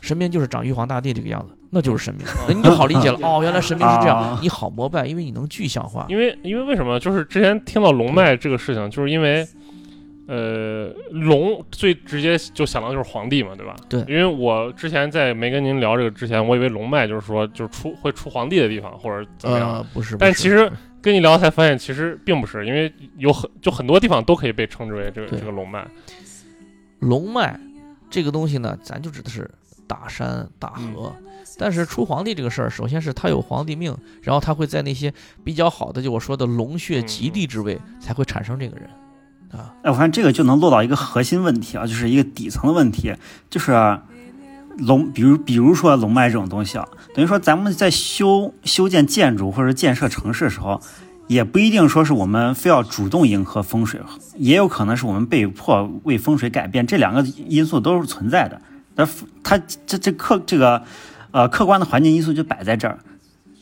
神明就是长玉皇大帝这个样子，那就是神明，那你就好理解了。哦，原来神明是这样啊，你好膜拜，因为你能具象化。因为因为为什么？就是之前听到龙脉这个事情，就是因为，呃，龙最直接就想到就是皇帝嘛，对吧？对因为我之前在没跟您聊这个之前，我以为龙脉就是说就是出会出皇帝的地方或者怎么样。呃，不是，不是但其实跟你聊才发现，其实并不是，因为有很就很多地方都可以被称之为这个这个龙脉。龙脉这个东西呢，咱就指的是大山大河。但是出皇帝这个事儿，首先是他有皇帝命，然后他会在那些比较好的，就我说的龙穴极地之位，才会产生这个人啊。哎，我发现这个就能落到一个核心问题啊，就是一个底层的问题，就是龙，比如比如说龙脉这种东西啊，等于说咱们在修修建建筑或者建设城市的时候，也不一定说是我们非要主动迎合风水，也有可能是我们被迫为风水改变，这两个因素都是存在的。那它这这客这个呃客观的环境因素就摆在这儿，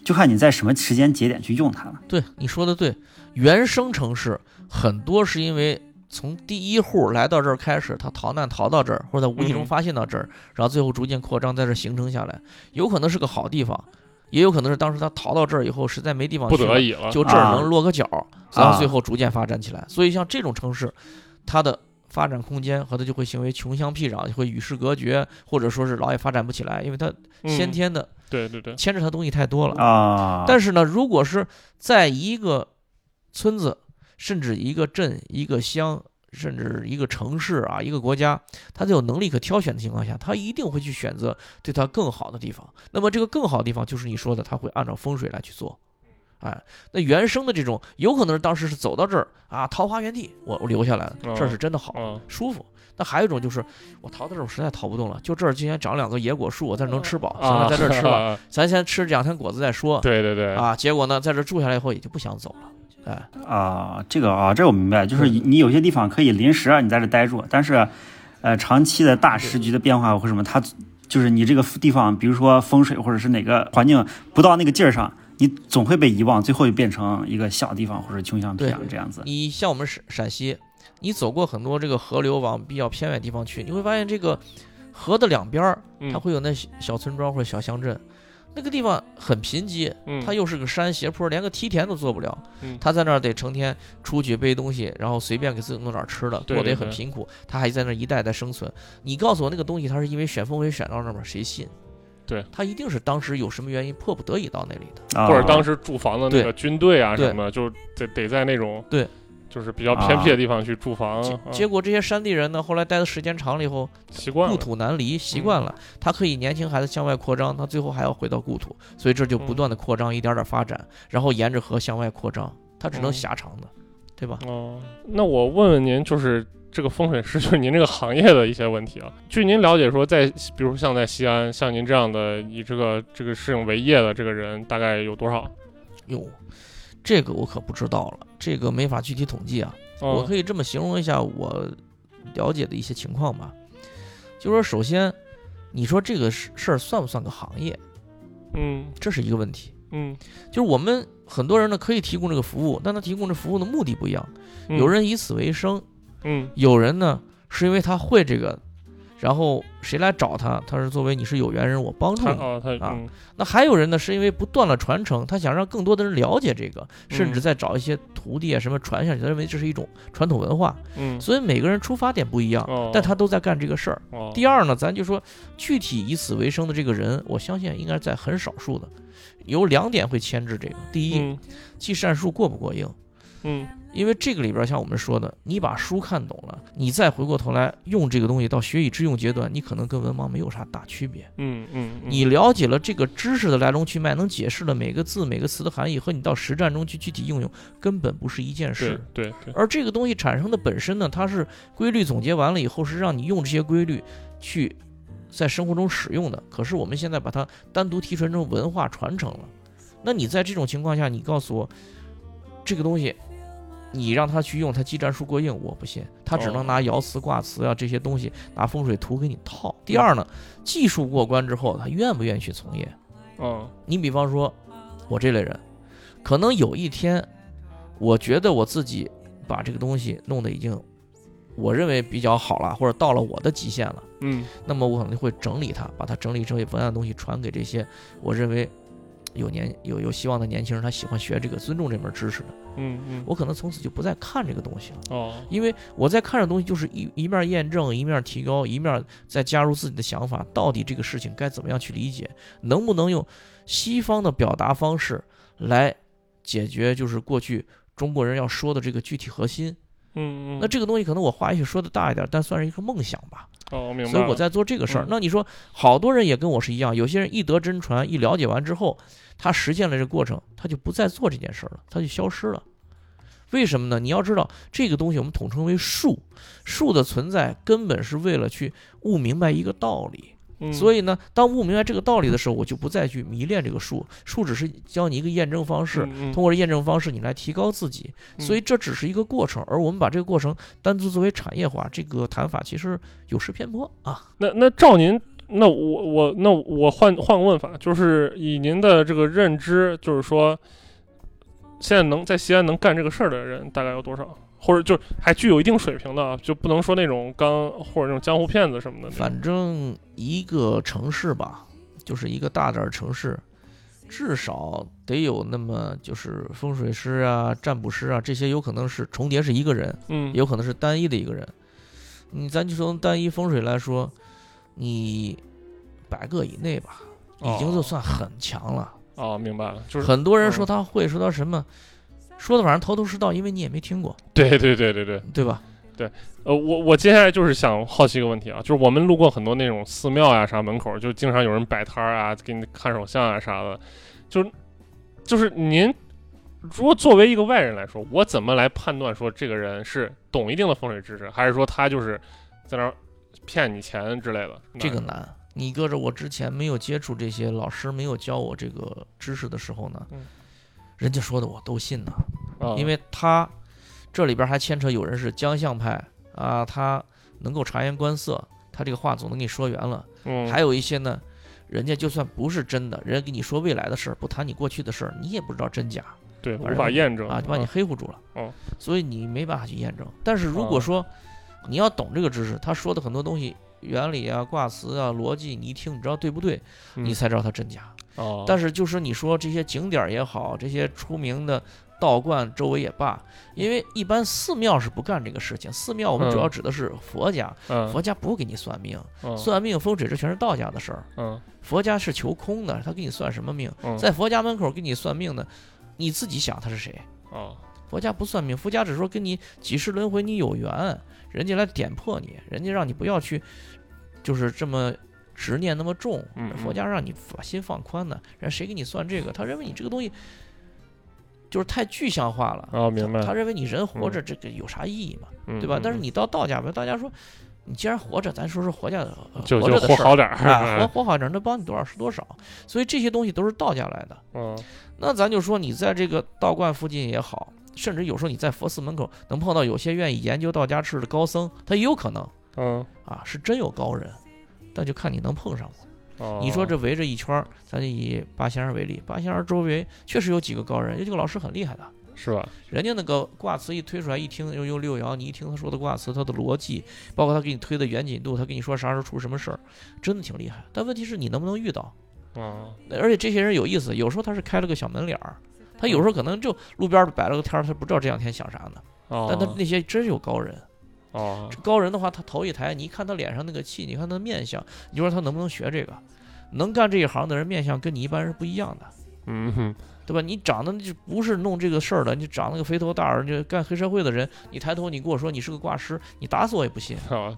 就看你在什么时间节点去用它了。对，你说的对，原生城市很多是因为从第一户来到这儿开始，他逃难逃到这儿，或者在无意中嗯发现到这儿，然后最后逐渐扩张，在这儿形成下来，有可能是个好地方，也有可能是当时他逃到这儿以后实在没地方不得已了，就这儿啊能落个脚，然后最后逐渐发展起来。所以像这种城市，它的发展空间和它就会行为穷乡僻壤，就会与世隔绝，或者说是老也发展不起来，因为它嗯先天的对对对，牵扯它东西太多了。啊，但是呢，如果是在一个村子，甚至一个镇、一个乡，甚至一个城市啊，一个国家，他在有能力可挑选的情况下，他一定会去选择对他更好的地方。那么这个更好的地方就是你说的，他会按照风水来去做。哎，那原生的这种，有可能是当时是走到这儿啊，桃花源地，我我留下来了，这儿是真的好、嗯舒服。那还有一种就是，我逃到这儿我实在逃不动了，就这儿今天长两个野果树，我在这儿能吃饱，行了，啊，在这儿吃吧，吧。咱先吃两天果子再说。对对对，啊，结果呢，在这儿住下来以后也就不想走了。哎，啊，这个啊，这我明白，就是你有些地方可以临时啊你在这待住，但是，呃，长期的大时局的变化或什么，它就是你这个地方，比如说风水或者是哪个环境不到那个劲儿上，你总会被遗忘，最后就变成一个小地方或者穷乡僻壤这样子。你像我们陕陕西，你走过很多这个河流往比较偏远地方去，你会发现这个河的两边儿，嗯它会有那小小村庄或者小乡镇，那个地方很贫瘠，嗯它又是个山斜坡，连个梯田都做不了嗯。他在那儿得成天出去背东西，然后随便给自己弄点吃的，过得也很贫苦。他还在那儿一代代生存。你告诉我那个东西，他是因为选风水选到那儿吗？谁信？对，他一定是当时有什么原因迫不得已到那里的。啊、或者当时驻防的那个军队啊什么，就得得在那种对，就是比较偏僻的地方去住房，结啊结果这些山地人呢，后来待的时间长了以后，故习惯故。土难离，习惯了，他可以年轻孩子向外扩张，他最后还要回到故土，所以这就不嗯断的扩张，一点点发展，然后沿着河向外扩张，他只能嗯狭长的，对吧？哦，那我问问您，就是这个风水师，就是您这个行业的一些问题啊。据您了解说，在比如像在西安，像您这样的以这个这个事情为业的这个人，大概有多少？哟，这个我可不知道了，这个没法具体统计啊。我哦，可以这么形容一下我了解的一些情况吧，就说首先，你说这个事事儿算不算个行业，嗯这是一个问题。嗯，就是我们很多人呢可以提供这个服务，但他提供这服务的目的不一样。嗯有人以此为生，嗯有人呢是因为他会这个，然后谁来找他，他是作为你是有缘人，我帮助你。啊嗯那还有人呢是因为不断了传承，他想让更多的人了解这个，甚至嗯再找一些徒弟啊什么传下去，他认为这是一种传统文化。嗯所以每个人出发点不一样，哦，但他都在干这个事儿。哦第二呢，咱就说具体以此为生的这个人，我相信应该在很少数的，有两点会牵制这个。第一，嗯记善术过不过硬？嗯因为这个里边像我们说的，你把书看懂了，你再回过头来用这个东西到学以致用阶段，你可能跟文盲没有啥大区别。嗯嗯，嗯你了解了这个知识的来龙去脉，能解释了每个字每个词的含义，和你到实战中去具体应用，根本不是一件事。对对，而这个东西产生的本身呢，它是规律总结完了以后，是让你用这些规律去在生活中使用的。可是我们现在把它单独提纯成文化传承了。那你在这种情况下，你告诉我这个东西，你让他去用，他技战术过硬，我不信，他只哦能拿爻辞、卦辞啊这些东西，拿风水图给你套。第二呢，技术过关之后，他愿不愿意去从业？嗯你比方说，我这类人，可能有一天，我觉得我自己把这个东西弄得已经，我认为比较好了，或者到了我的极限了，嗯那么我可能会整理它，把它整理成为文案东西，传给这些我认为有年有有希望的年轻人，他喜欢学这个尊重这门知识的，嗯嗯我可能从此就不再看这个东西了。哦因为我在看这东西，就是一一面验证，一面提高，一面再加入自己的想法，到底这个事情该怎么样去理解，能不能用西方的表达方式来解决，就是过去中国人要说的这个具体核心。嗯嗯，那这个东西可能我话也许说的大一点，但算是一个梦想吧。哦明白，所以我在做这个事儿嗯。那你说，好多人也跟我是一样，有些人一得真传，一了解完之后，他实现了这个过程，他就不再做这件事儿了，他就消失了。为什么呢？你要知道，这个东西我们统称为术，术的存在根本是为了去悟明白一个道理。嗯所以呢，当悟明白这个道理的时候，我就不再去迷恋这个术，术只是教你一个验证方式，嗯嗯通过验证方式你来提高自己。嗯所以这只是一个过程，而我们把这个过程单独作为产业化，这个谈法其实有失偏颇啊。那那照您，那我我那我换换个问法，就是以您的这个认知，就是说，现在能在西安能干这个事儿的人大概有多少？或者就还具有一定水平的啊，就不能说那种刚或者那种江湖骗子什么的。反正一个城市吧，就是一个大点儿城市，至少得有那么就是风水师啊、占卜师啊，这些有可能是重叠是一个人，嗯，也有可能是单一的一个人。你咱就从单一风水来说，你百个以内吧，已经就算很强了。哦，明白了，就是很多人嗯说他会，说他什么，说的反正头头是道，因为你也没听过，对对对对对，对吧？对呃，我我接下来就是想好奇一个问题啊，就是我们路过很多那种寺庙呀啥门口，就经常有人摆摊儿啊，给你看手相啊啥的，就是就是您如果作为一个外人来说，我怎么来判断说这个人是懂一定的风水知识，还是说他就是在那儿骗你钱之类的？这个难。你搁着我之前没有接触这些老师，没有教我这个知识的时候呢，嗯人家说的我都信呢，啊，因为他这里边还牵扯有人是将相派啊，他能够察言观色，他这个话总能给你说圆了。嗯还有一些呢，人家就算不是真的，人家跟你说未来的事儿，不谈你过去的事儿，你也不知道真假对无法验证啊，就把你黑乎住了。哦，所以你没办法去验证。但是如果哦说你要懂这个知识，他说的很多东西。原理啊、卦辞啊、逻辑，你一听，你知道对不对？你嗯才知道它真假。哦，但是就是你说这些景点儿也好，这些出名的道观周围也罢，因为一般寺庙是不干这个事情。寺庙我们主要嗯指的是佛家，嗯佛家不给你算命，嗯算命风水这全是道家的事儿。嗯佛家是求空的，他给你算什么命？嗯在佛家门口给你算命的，你自己想他是谁？哦佛家不算命，佛家只说跟你几世轮回你有缘，人家来点破你，人家让你不要去，就是这么执念那么重。佛家让你把心放宽呢，人谁给你算这个？他认为你这个东西就是太具象化了。哦明白他认为你人活着这个有啥意义嘛？嗯对吧？但是你到道家，比如道家说，你既然活着，咱说说活家就活着的事儿就活好点儿啊，活活好点儿，能帮你多少是多少。所以这些东西都是道家来的。嗯那咱就说你在这个道观附近也好，甚至有时候你在佛寺门口能碰到有些愿意研究道家事的高僧，他也有可能嗯啊是真有高人，但就看你能碰上不。哦，你说这围着一圈，咱就以八仙儿为例，八仙儿周围确实有几个高人，有几个老师很厉害的，是吧？人家那个卦辞一推出来，一听又又六爻，你一听他说的卦辞，他的逻辑，包括他给你推的严谨度，他跟你说啥时候出什么事儿，真的挺厉害。但问题是你能不能遇到？啊而且这些人有意思，有时候他是开了个小门脸儿，他有时候可能就路边摆了个摊儿，他不知道这两天想啥呢。哦，但他那些真有高人，哦这高人的话，他头一抬，你一看他脸上那个气，你看他的面相，你就说他能不能学这个？能干这一行的人面相跟你一般人是不一样的，嗯哼对吧？你长得就不是弄这个事儿的，你长那个肥头大耳，就干黑社会的人，你抬头你跟我说你是个挂师，你打死我也不信。啊，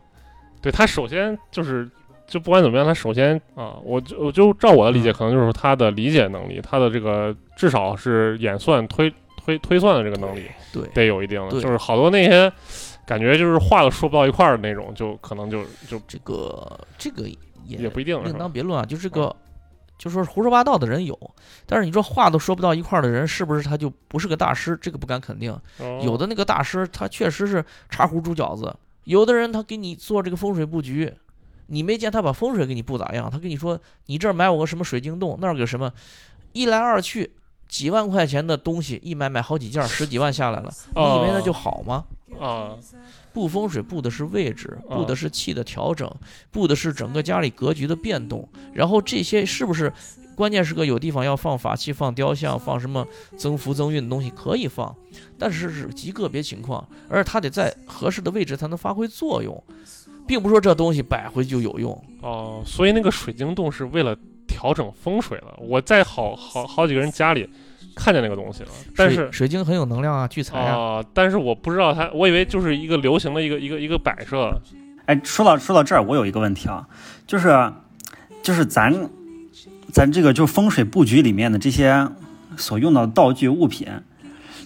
对他首先就是。就不管怎么样，他首先啊，我就我就照我的理解，嗯可能就是他的理解能力，他的这个至少是演算推推推算的这个能力对，得有一定的。就是好多那些感觉就是话都说不到一块儿的那种，就可能就就这个这个也也不一定另？当别论啊，就这个，就说胡说八道的人有，但是你说话都说不到一块儿的人，是不是他就不是个大师？这个不敢肯定。哦有的那个大师，他确实是茶壶煮饺子；有的人他给你做这个风水布局，你没见他把风水给你布咋样，他跟你说你这儿买我个什么水晶洞，那儿个什么，一来二去。几万块钱的东西一买买好几件，十几万下来了，你以为那就好吗？啊布风水布的是位置，啊布的是气的调整，布的是整个家里格局的变动。然后这些是不是？关键是个有地方要放法器、放雕像、放什么增福增运的东西可以放，但是是极个别情况，而它得在合适的位置才能发挥作用，并不是说这东西摆回去就有用。哦，所以那个水晶洞是为了调整风水了。我在好好好几个人家里看见那个东西了，但是水晶很有能量啊，聚财啊。啊、但是我不知道它，我以为就是一个流行的一个一个一个摆设。哎，说到说到这儿，我有一个问题啊，就是就是咱咱这个就风水布局里面的这些所用到的道具物品，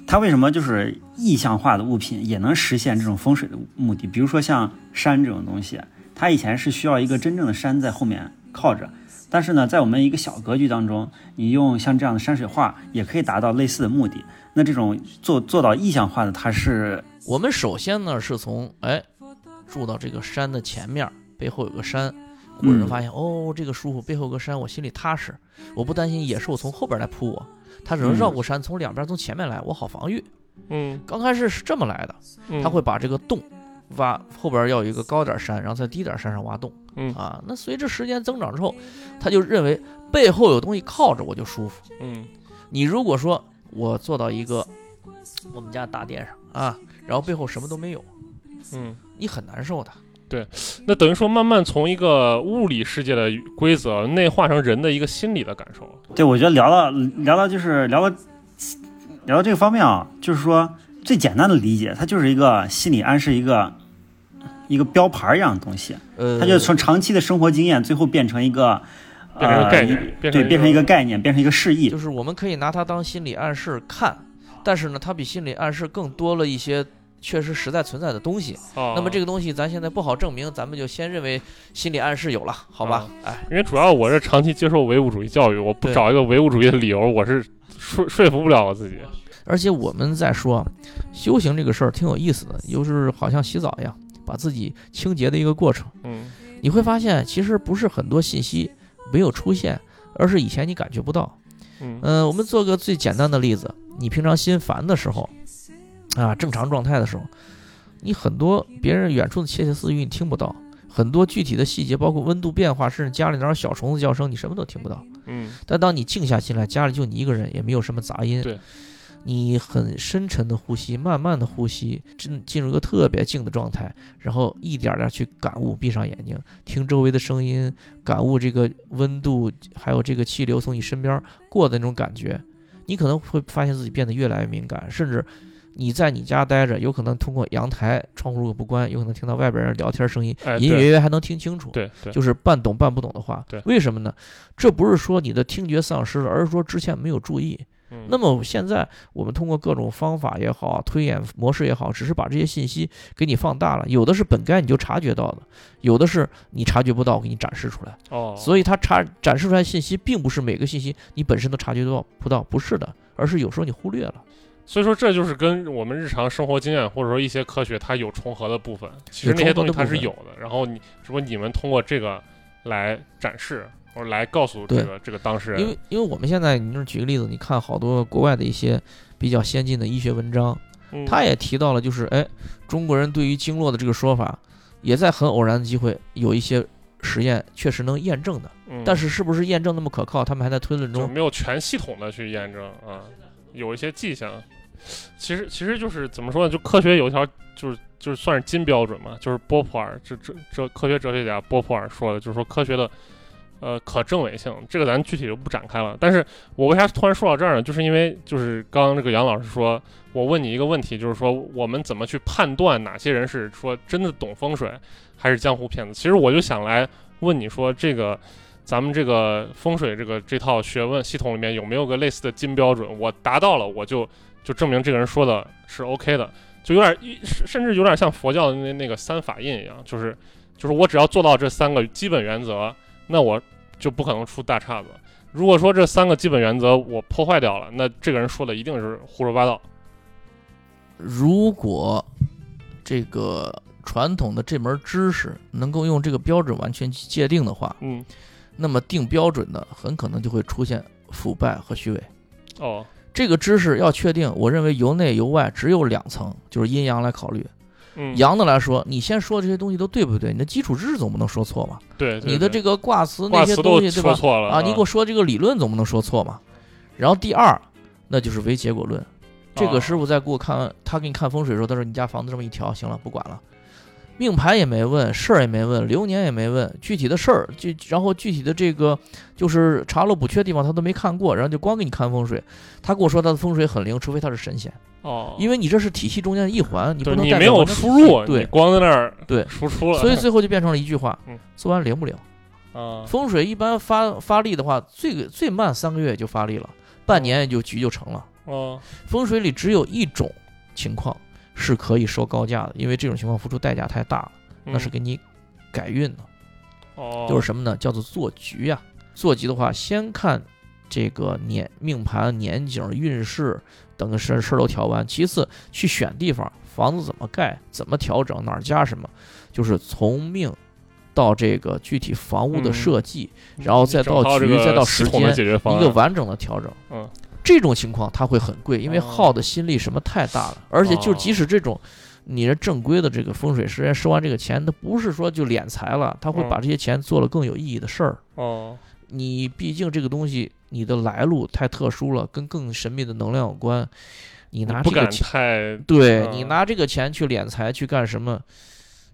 它为什么就是意象化的物品也能实现这种风水的目的？比如说像山这种东西，它以前是需要一个真正的山在后面靠着。但是呢，在我们一个小格局当中，你用像这样的山水画也可以达到类似的目的。那这种做做到意象化的，它是我们首先呢是从哎住到这个山的前面，背后有个山，古人发现、哦这个舒服，背后有个山，我心里踏实，我不担心野兽从后边来扑我，它只能绕过山，从两边从前面来，我好防御。嗯，刚开始是这么来的，嗯他会把这个洞挖后边要有一个高点山，然后在低点山上挖洞嗯啊。那随着时间增长之后，他就认为背后有东西靠着我就舒服。嗯你如果说我坐到一个我们家大殿上啊，然后背后什么都没有，嗯，你很难受的。对那等于说慢慢从一个物理世界的规则内化成人的一个心理的感受。对，我觉得聊到聊到就是聊到聊到这个方面啊，就是说最简单的理解，它就是一个心理暗示一个一个标牌一样的东西，呃，它就从长期的生活经验，最后变成一个，变成一个概念呃变成对，一变成一个个概念，变成一个示意就。是我们可以拿它当心理暗示看，但是呢，它比心理暗示更多了一些确实实在存在的东西。哦那么这个东西咱现在不好证明，咱们就先认为心理暗示有了，好吧？哎，因为主要我是长期接受唯物主义教育，我不找一个唯物主义的理由，我是说说服不了我自己。而且我们在说啊修行这个事儿挺有意思的，又是好像洗澡一样，把自己清洁的一个过程。嗯你会发现，其实不是很多信息没有出现，而是以前你感觉不到。嗯嗯、我们做个最简单的例子，你平常心烦的时候，啊，正常状态的时候，你很多别人远处的窃窃私语你听不到，很多具体的细节，包括温度变化，甚至家里哪有小虫子叫声，你什么都听不到。嗯但当你静下心来，家里就你一个人，也没有什么杂音，对，你很深沉的呼吸，慢慢的呼吸，进进入一个特别静的状态，然后一点点去感悟，闭上眼睛，听周围的声音，感悟这个温度，还有这个气流从你身边过的那种感觉，你可能会发现自己变得越来越敏感，甚至。你在你家待着，有可能通过阳台窗户如果不关，有可能听到外边人聊天声音，哎隐隐约约还能听清楚。对对，就是半懂半不懂的话。对为什么呢？这不是说你的听觉丧失了，而是说之前没有注意。嗯那么现在我们通过各种方法也好，推演模式也好，只是把这些信息给你放大了。有的是本该你就察觉到的，有的是你察觉不到，我给你展示出来。哦，所以它察展示出来的信息，并不是每个信息你本身都察觉到不到，不是的，而是有时候你忽略了。所以说这就是跟我们日常生活经验或者说一些科学它有重合的部分。其实那些东西它是有的，然后你只不过你们通过这个来展示或者来告诉这个这个当事人，因为因为我们现在，你就是举个例子，你看好多国外的一些比较先进的医学文章，嗯他也提到了，就是哎，中国人对于经络的这个说法，也在很偶然的机会有一些实验确实能验证的，嗯但是是不是验证那么可靠，他们还在推论中。就没有全系统的去验证啊，有一些迹象。其实其实就是怎么说呢？就科学有一条就是就是算是金标准嘛，就是波普尔这这这科学哲学家波普尔说的，就是说科学的呃可证伪性，这个咱具体就不展开了。但是我为啥突然说到这儿呢？就是因为就是刚刚这个杨老师说，我问你一个问题，就是说我们怎么去判断哪些人是说真的懂风水，还是江湖骗子？其实我就想来问你说这个。咱们这个风水这个这套学问系统里面有没有个类似的金标准？我达到了，我就就证明这个人说的是 OK 的，就有点甚至有点像佛教的那那个三法印一样，就是就是我只要做到这三个基本原则，那我就不可能出大岔子。如果说这三个基本原则我破坏掉了，那这个人说的一定是胡说八道。如果这个传统的这门知识能够用这个标准完全去界定的话，嗯，那么定标准的很可能就会出现腐败和虚伪。哦，这个知识要确定，我认为由内由外只有两层，就是阴阳来考虑。嗯，阳的来说，你先说这些东西都对不对？你的基础知识总不能说错吧？对，你的这个卦辞那些东西，对吧？错了啊，你给我说这个理论总不能说错嘛？然后第二，那就是唯结果论。这个啊师傅在给我看，他给你看风水的时候，他说你家房子这么一调，行了，不管了，命盘也没问，事儿也没问，流年也没问，具体的事儿就然后具体的这个就是查漏补缺的地方他都没看过，然后就光给你看风水。他跟我说他的风水很灵，除非他是神仙，哦，因为你这是体系中间的一环，你不能你没有输入，对光在那儿对输出了，所以最后就变成了一句话嗯：做完灵不灵？啊，风水一般发发力的话，最最慢三个月也就发力了，半年也就局就成了。哦，风水里只有一种情况是可以收高价的，因为这种情况付出代价太大了，那是嗯给你改运的，哦，就是什么呢？叫做做局呀、做局的话，先看这个年命盘、年景、运势等个事事儿都调完，其次去选地方，房子怎么盖，怎么调整，哪儿加什么，就是从命。到这个具体房屋的嗯设计，然后再到局再到时间一个完整的调整。嗯，这种情况它会很贵，因为哦耗的心力什么太大了，而且就哦即使这种。你这正规的这个风水师收完这个钱，他不是说就敛财了，他会嗯把这些钱做了更有意义的事儿。哦，你毕竟这个东西，你的来路太特殊了，跟更神秘的能量有关。你拿这个钱，对嗯你拿这个钱去敛财去干什么？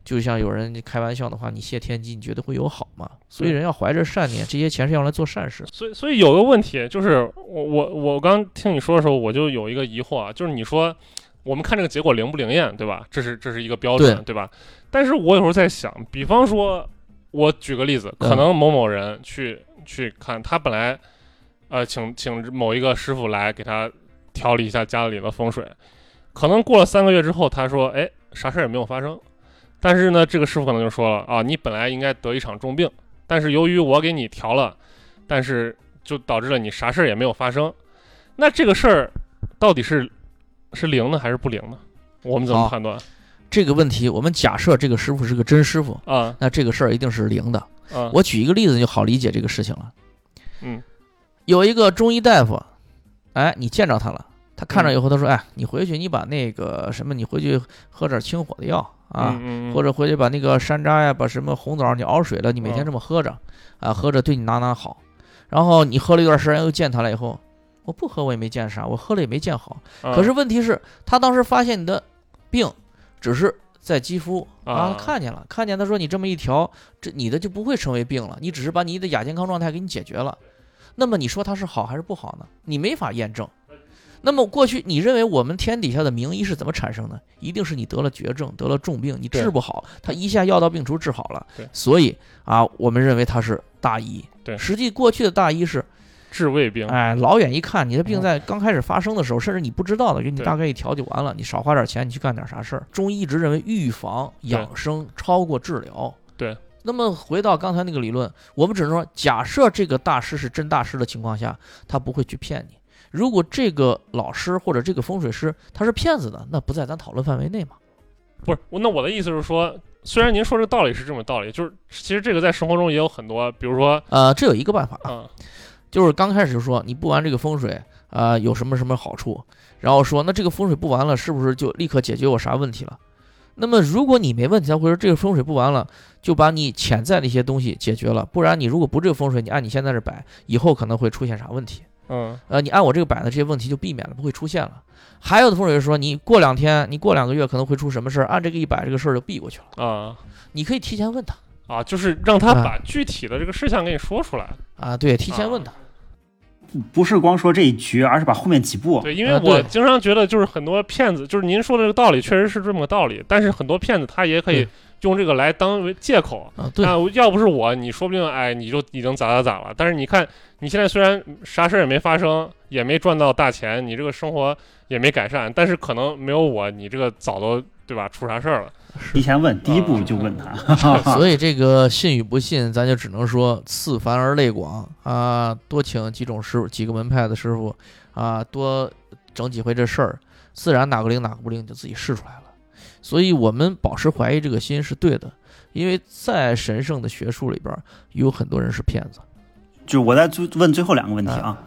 就像有人开玩笑的话，你谢天机，你觉得会有好吗？所以人要怀着善念，这些钱是用来做善事。所以，所以有个问题就是，我我我刚听你说的时候，我就有一个疑惑啊，就是你说我们看这个结果灵不灵验，对吧？这是这是一个标准，对对吧？但是我有时候在想，比方说，我举个例子，可能某某人去、去看，他本来呃请请某一个师傅来给他调理一下家里的风水，可能过了三个月之后，他说，哎，啥事儿也没有发生。但是呢，这个师傅可能就说了啊，你本来应该得一场重病，但是由于我给你调了，但是就导致了你啥事儿也没有发生。那这个事儿到底是是灵呢还是不灵呢？我们怎么判断这个问题，我们假设这个师傅是个真师傅，啊那这个事儿一定是灵的。啊？我举一个例子就好理解这个事情了。嗯有一个中医大夫，哎，你见着他了，他看着以后，他说，哎，你回去你把那个什么，你回去喝点清火的药啊，或者回去把那个山楂呀，把什么红枣你熬水了，你每天嗯这么喝着，啊，喝着对你哪哪好。然后你喝了一段时间又见他了以后，我不喝我也没见啥，我喝了也没见好。啊可是问题是，他当时发现你的病只是在肌肤啊啊，看见了，看见他说你这么一调，这你的就不会成为病了，你只是把你的亚健康状态给你解决了。那么你说它是好还是不好呢？你没法验证。那么过去你认为我们天底下的名医是怎么产生的？一定是你得了绝症，得了重病，你治不好，他一下药到病除治好了对。所以啊，我们认为他是大医。对实际过去的大医是治未病，哎，老远一看，你的病嗯在刚开始发生的时候，甚至你不知道的，给你大概一调就完了，你少花点钱，你去干点啥事儿。中医一直认为预防养生超过治疗。对。那么回到刚才那个理论，我们只能说，假设这个大师是真大师的情况下，他不会去骗你。如果这个老师或者这个风水师他是骗子的，那不在咱讨论范围内嘛？不是我那我的意思是说，虽然您说这个道理是这么道理，就是其实这个在生活中也有很多，比如说呃，这有一个办法就是刚开始就说你不玩这个风水啊、有什么什么好处，然后说那这个风水不玩了是不是就立刻解决我啥问题了？那么如果你没问题，他会说这个风水不完了就把你潜在的一些东西解决了，不然你如果不这个风水，你按你现在这摆，以后可能会出现啥问题？嗯呃，你按我这个摆的这些问题就避免了，不会出现了。还有的风水师说，你过两天，你过两个月可能会出什么事儿，按这个一摆，这个事儿就避过去了。啊你可以提前问他啊，就是让他啊把具体的这个事项给你说出来。啊，对，提前问他。不是光说这一局，而是把后面几步。对，因为我经常觉得就是很多骗子，就是您说的这个道理确实是这么个道理，但是很多骗子他也可以用这个来当为借口。啊，对，那要不是我，你说不定哎你就已经咋咋咋了。但是你看你现在虽然啥事儿也没发生，也没赚到大钱，你这个生活也没改善，但是可能没有我，你这个早都对吧出啥事儿了。提前问，第一步就问他。所以这个信与不信，咱就只能说次繁而类广啊，多请几种师傅、几个门派的师傅啊，多整几回这事儿，自然哪个灵哪个不灵，就自己试出来了。所以我们保持怀疑这个心是对的，因为在神圣的学术里边，有很多人是骗子。就我再最问最后两个问题啊，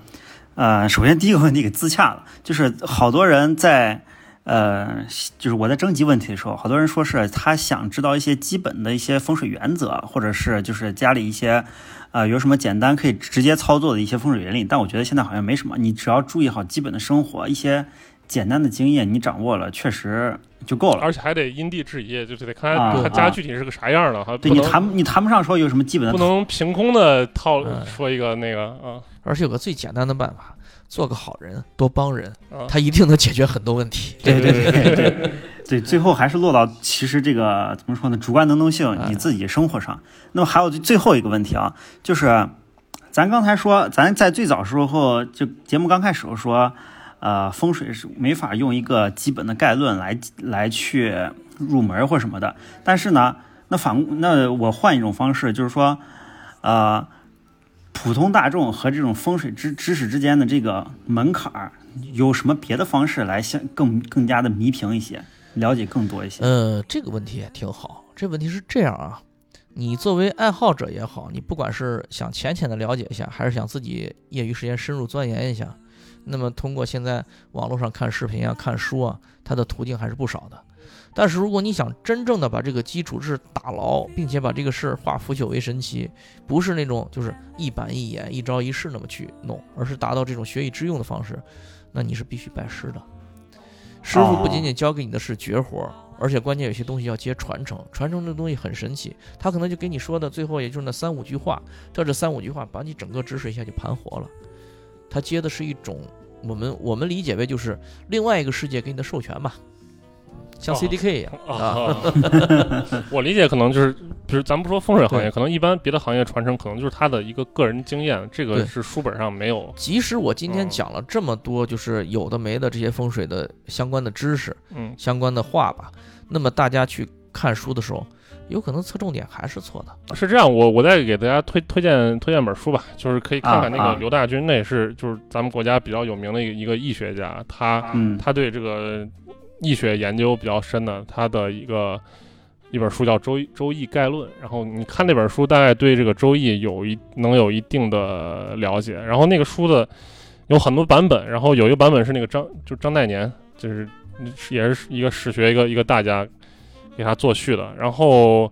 呃，首先第一个问题给自洽了，就是好多人在呃，就是我在征集问题的时候，好多人说是他想知道一些基本的一些风水原则，或者是就是家里一些呃有什么简单可以直接操作的一些风水原理，但我觉得现在好像没什么，你只要注意好基本的生活一些简单的经验，你掌握了，确实就够了。而且还得因地制宜，就是得看啊他家啊。具体是个啥样的，哈对你谈你谈不上说有什么基本的不能凭空的套嗯。说一个那个啊。而且有个最简单的办法，做个好人，多帮人，啊他一定能解决很多问题。对对对对对 对，最后还是落到其实这个怎么说呢？主观能动性哎你自己生活上。那么还有最后一个问题啊，就是咱刚才说，咱在最早时候就节目刚开始时候说，呃，风水是没法用一个基本的概论来来去入门或什么的。但是呢，那反那我换一种方式，就是说，呃。普通大众和这种风水知知识之间的这个门槛儿，有什么别的方式来相更更加的弥平一些，了解更多一些？呃，这个问题也挺好。这问题是这样啊，你作为爱好者也好，你不管是想浅浅的了解一下，还是想自己业余时间深入钻研一下，那么通过现在网络上看视频啊、看书啊，它的途径还是不少的。但是如果你想真正的把这个基础知识打牢，并且把这个事儿化腐朽为神奇，不是那种就是一板一眼、一招一式那么去弄，而是达到这种学以致用的方式，那你是必须拜师的。师傅不仅仅教给你的是绝活，而且关键有些东西要接传承。传承这东西很神奇，他可能就给你说的最后也就是那三五句话，这这三五句话把你整个知识一下就盘活了。他接的是一种我们我们理解为就是另外一个世界给你的授权吧，像哦。CDK 一样。啊。啊，我理解可能就是，比如咱不说风水行业，可能一般别的行业传承可能就是他的一个个人经验，这个是书本上没有。即使我今天嗯。讲了这么多，就是有的没的这些风水的相关的知识、嗯，相关的话吧，那么大家去看书的时候，有可能侧重点还是错的。是这样，我我再给大家推推荐推荐本书吧，就是可以看看那个刘大军，那也是就是咱们国家比较有名的一个一个易学家，他嗯。他对这个易学研究比较深的，他的一个一本书叫《周易周易概论》，然后你看那本书，大概对这个周易有一能有一定的了解。然后那个书的有很多版本，然后有一个版本是那个张就张岱年，就是也是一个史学一个一个大家给他作序的。然后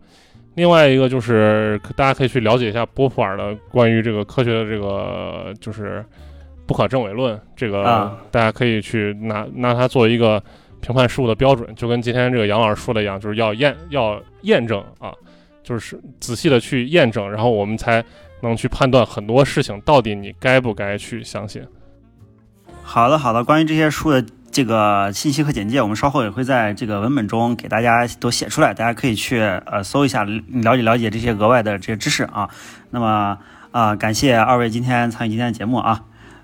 另外一个就是大家可以去了解一下波普尔的关于这个科学的这个就是不可证伪论，这个啊大家可以去拿拿它做一个评判事物的标准，就跟今天这个杨老师说的一样，就是要验要验证啊，就是仔细的去验证，然后我们才能去判断很多事情到底你该不该去相信。好的，好的。关于这些书的这个信息和简介，我们稍后也会在这个文本中给大家都写出来，大家可以去呃搜一下，了解了解这些额外的这些知识啊。那么啊、感谢二位今天参与今天的节目啊。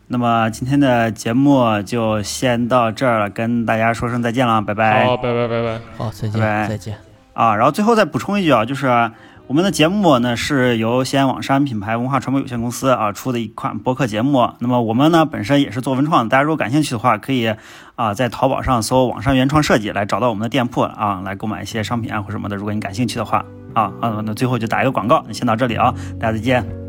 那么今天的节目就先到这儿了，跟大家说声再见了，拜拜。好，拜拜拜拜。好，再见，拜拜再见。啊，然后最后再补充一句啊，就是我们的节目呢是由西安网山品牌文化传播有限公司啊出的一款播客节目。那么我们呢本身也是做文创的，大家如果感兴趣的话，可以啊在淘宝上搜“网上原创设计”来找到我们的店铺啊，来购买一些商品啊或什么的。如果你感兴趣的话啊啊，那最后就打一个广告，那先到这里啊，大家再见。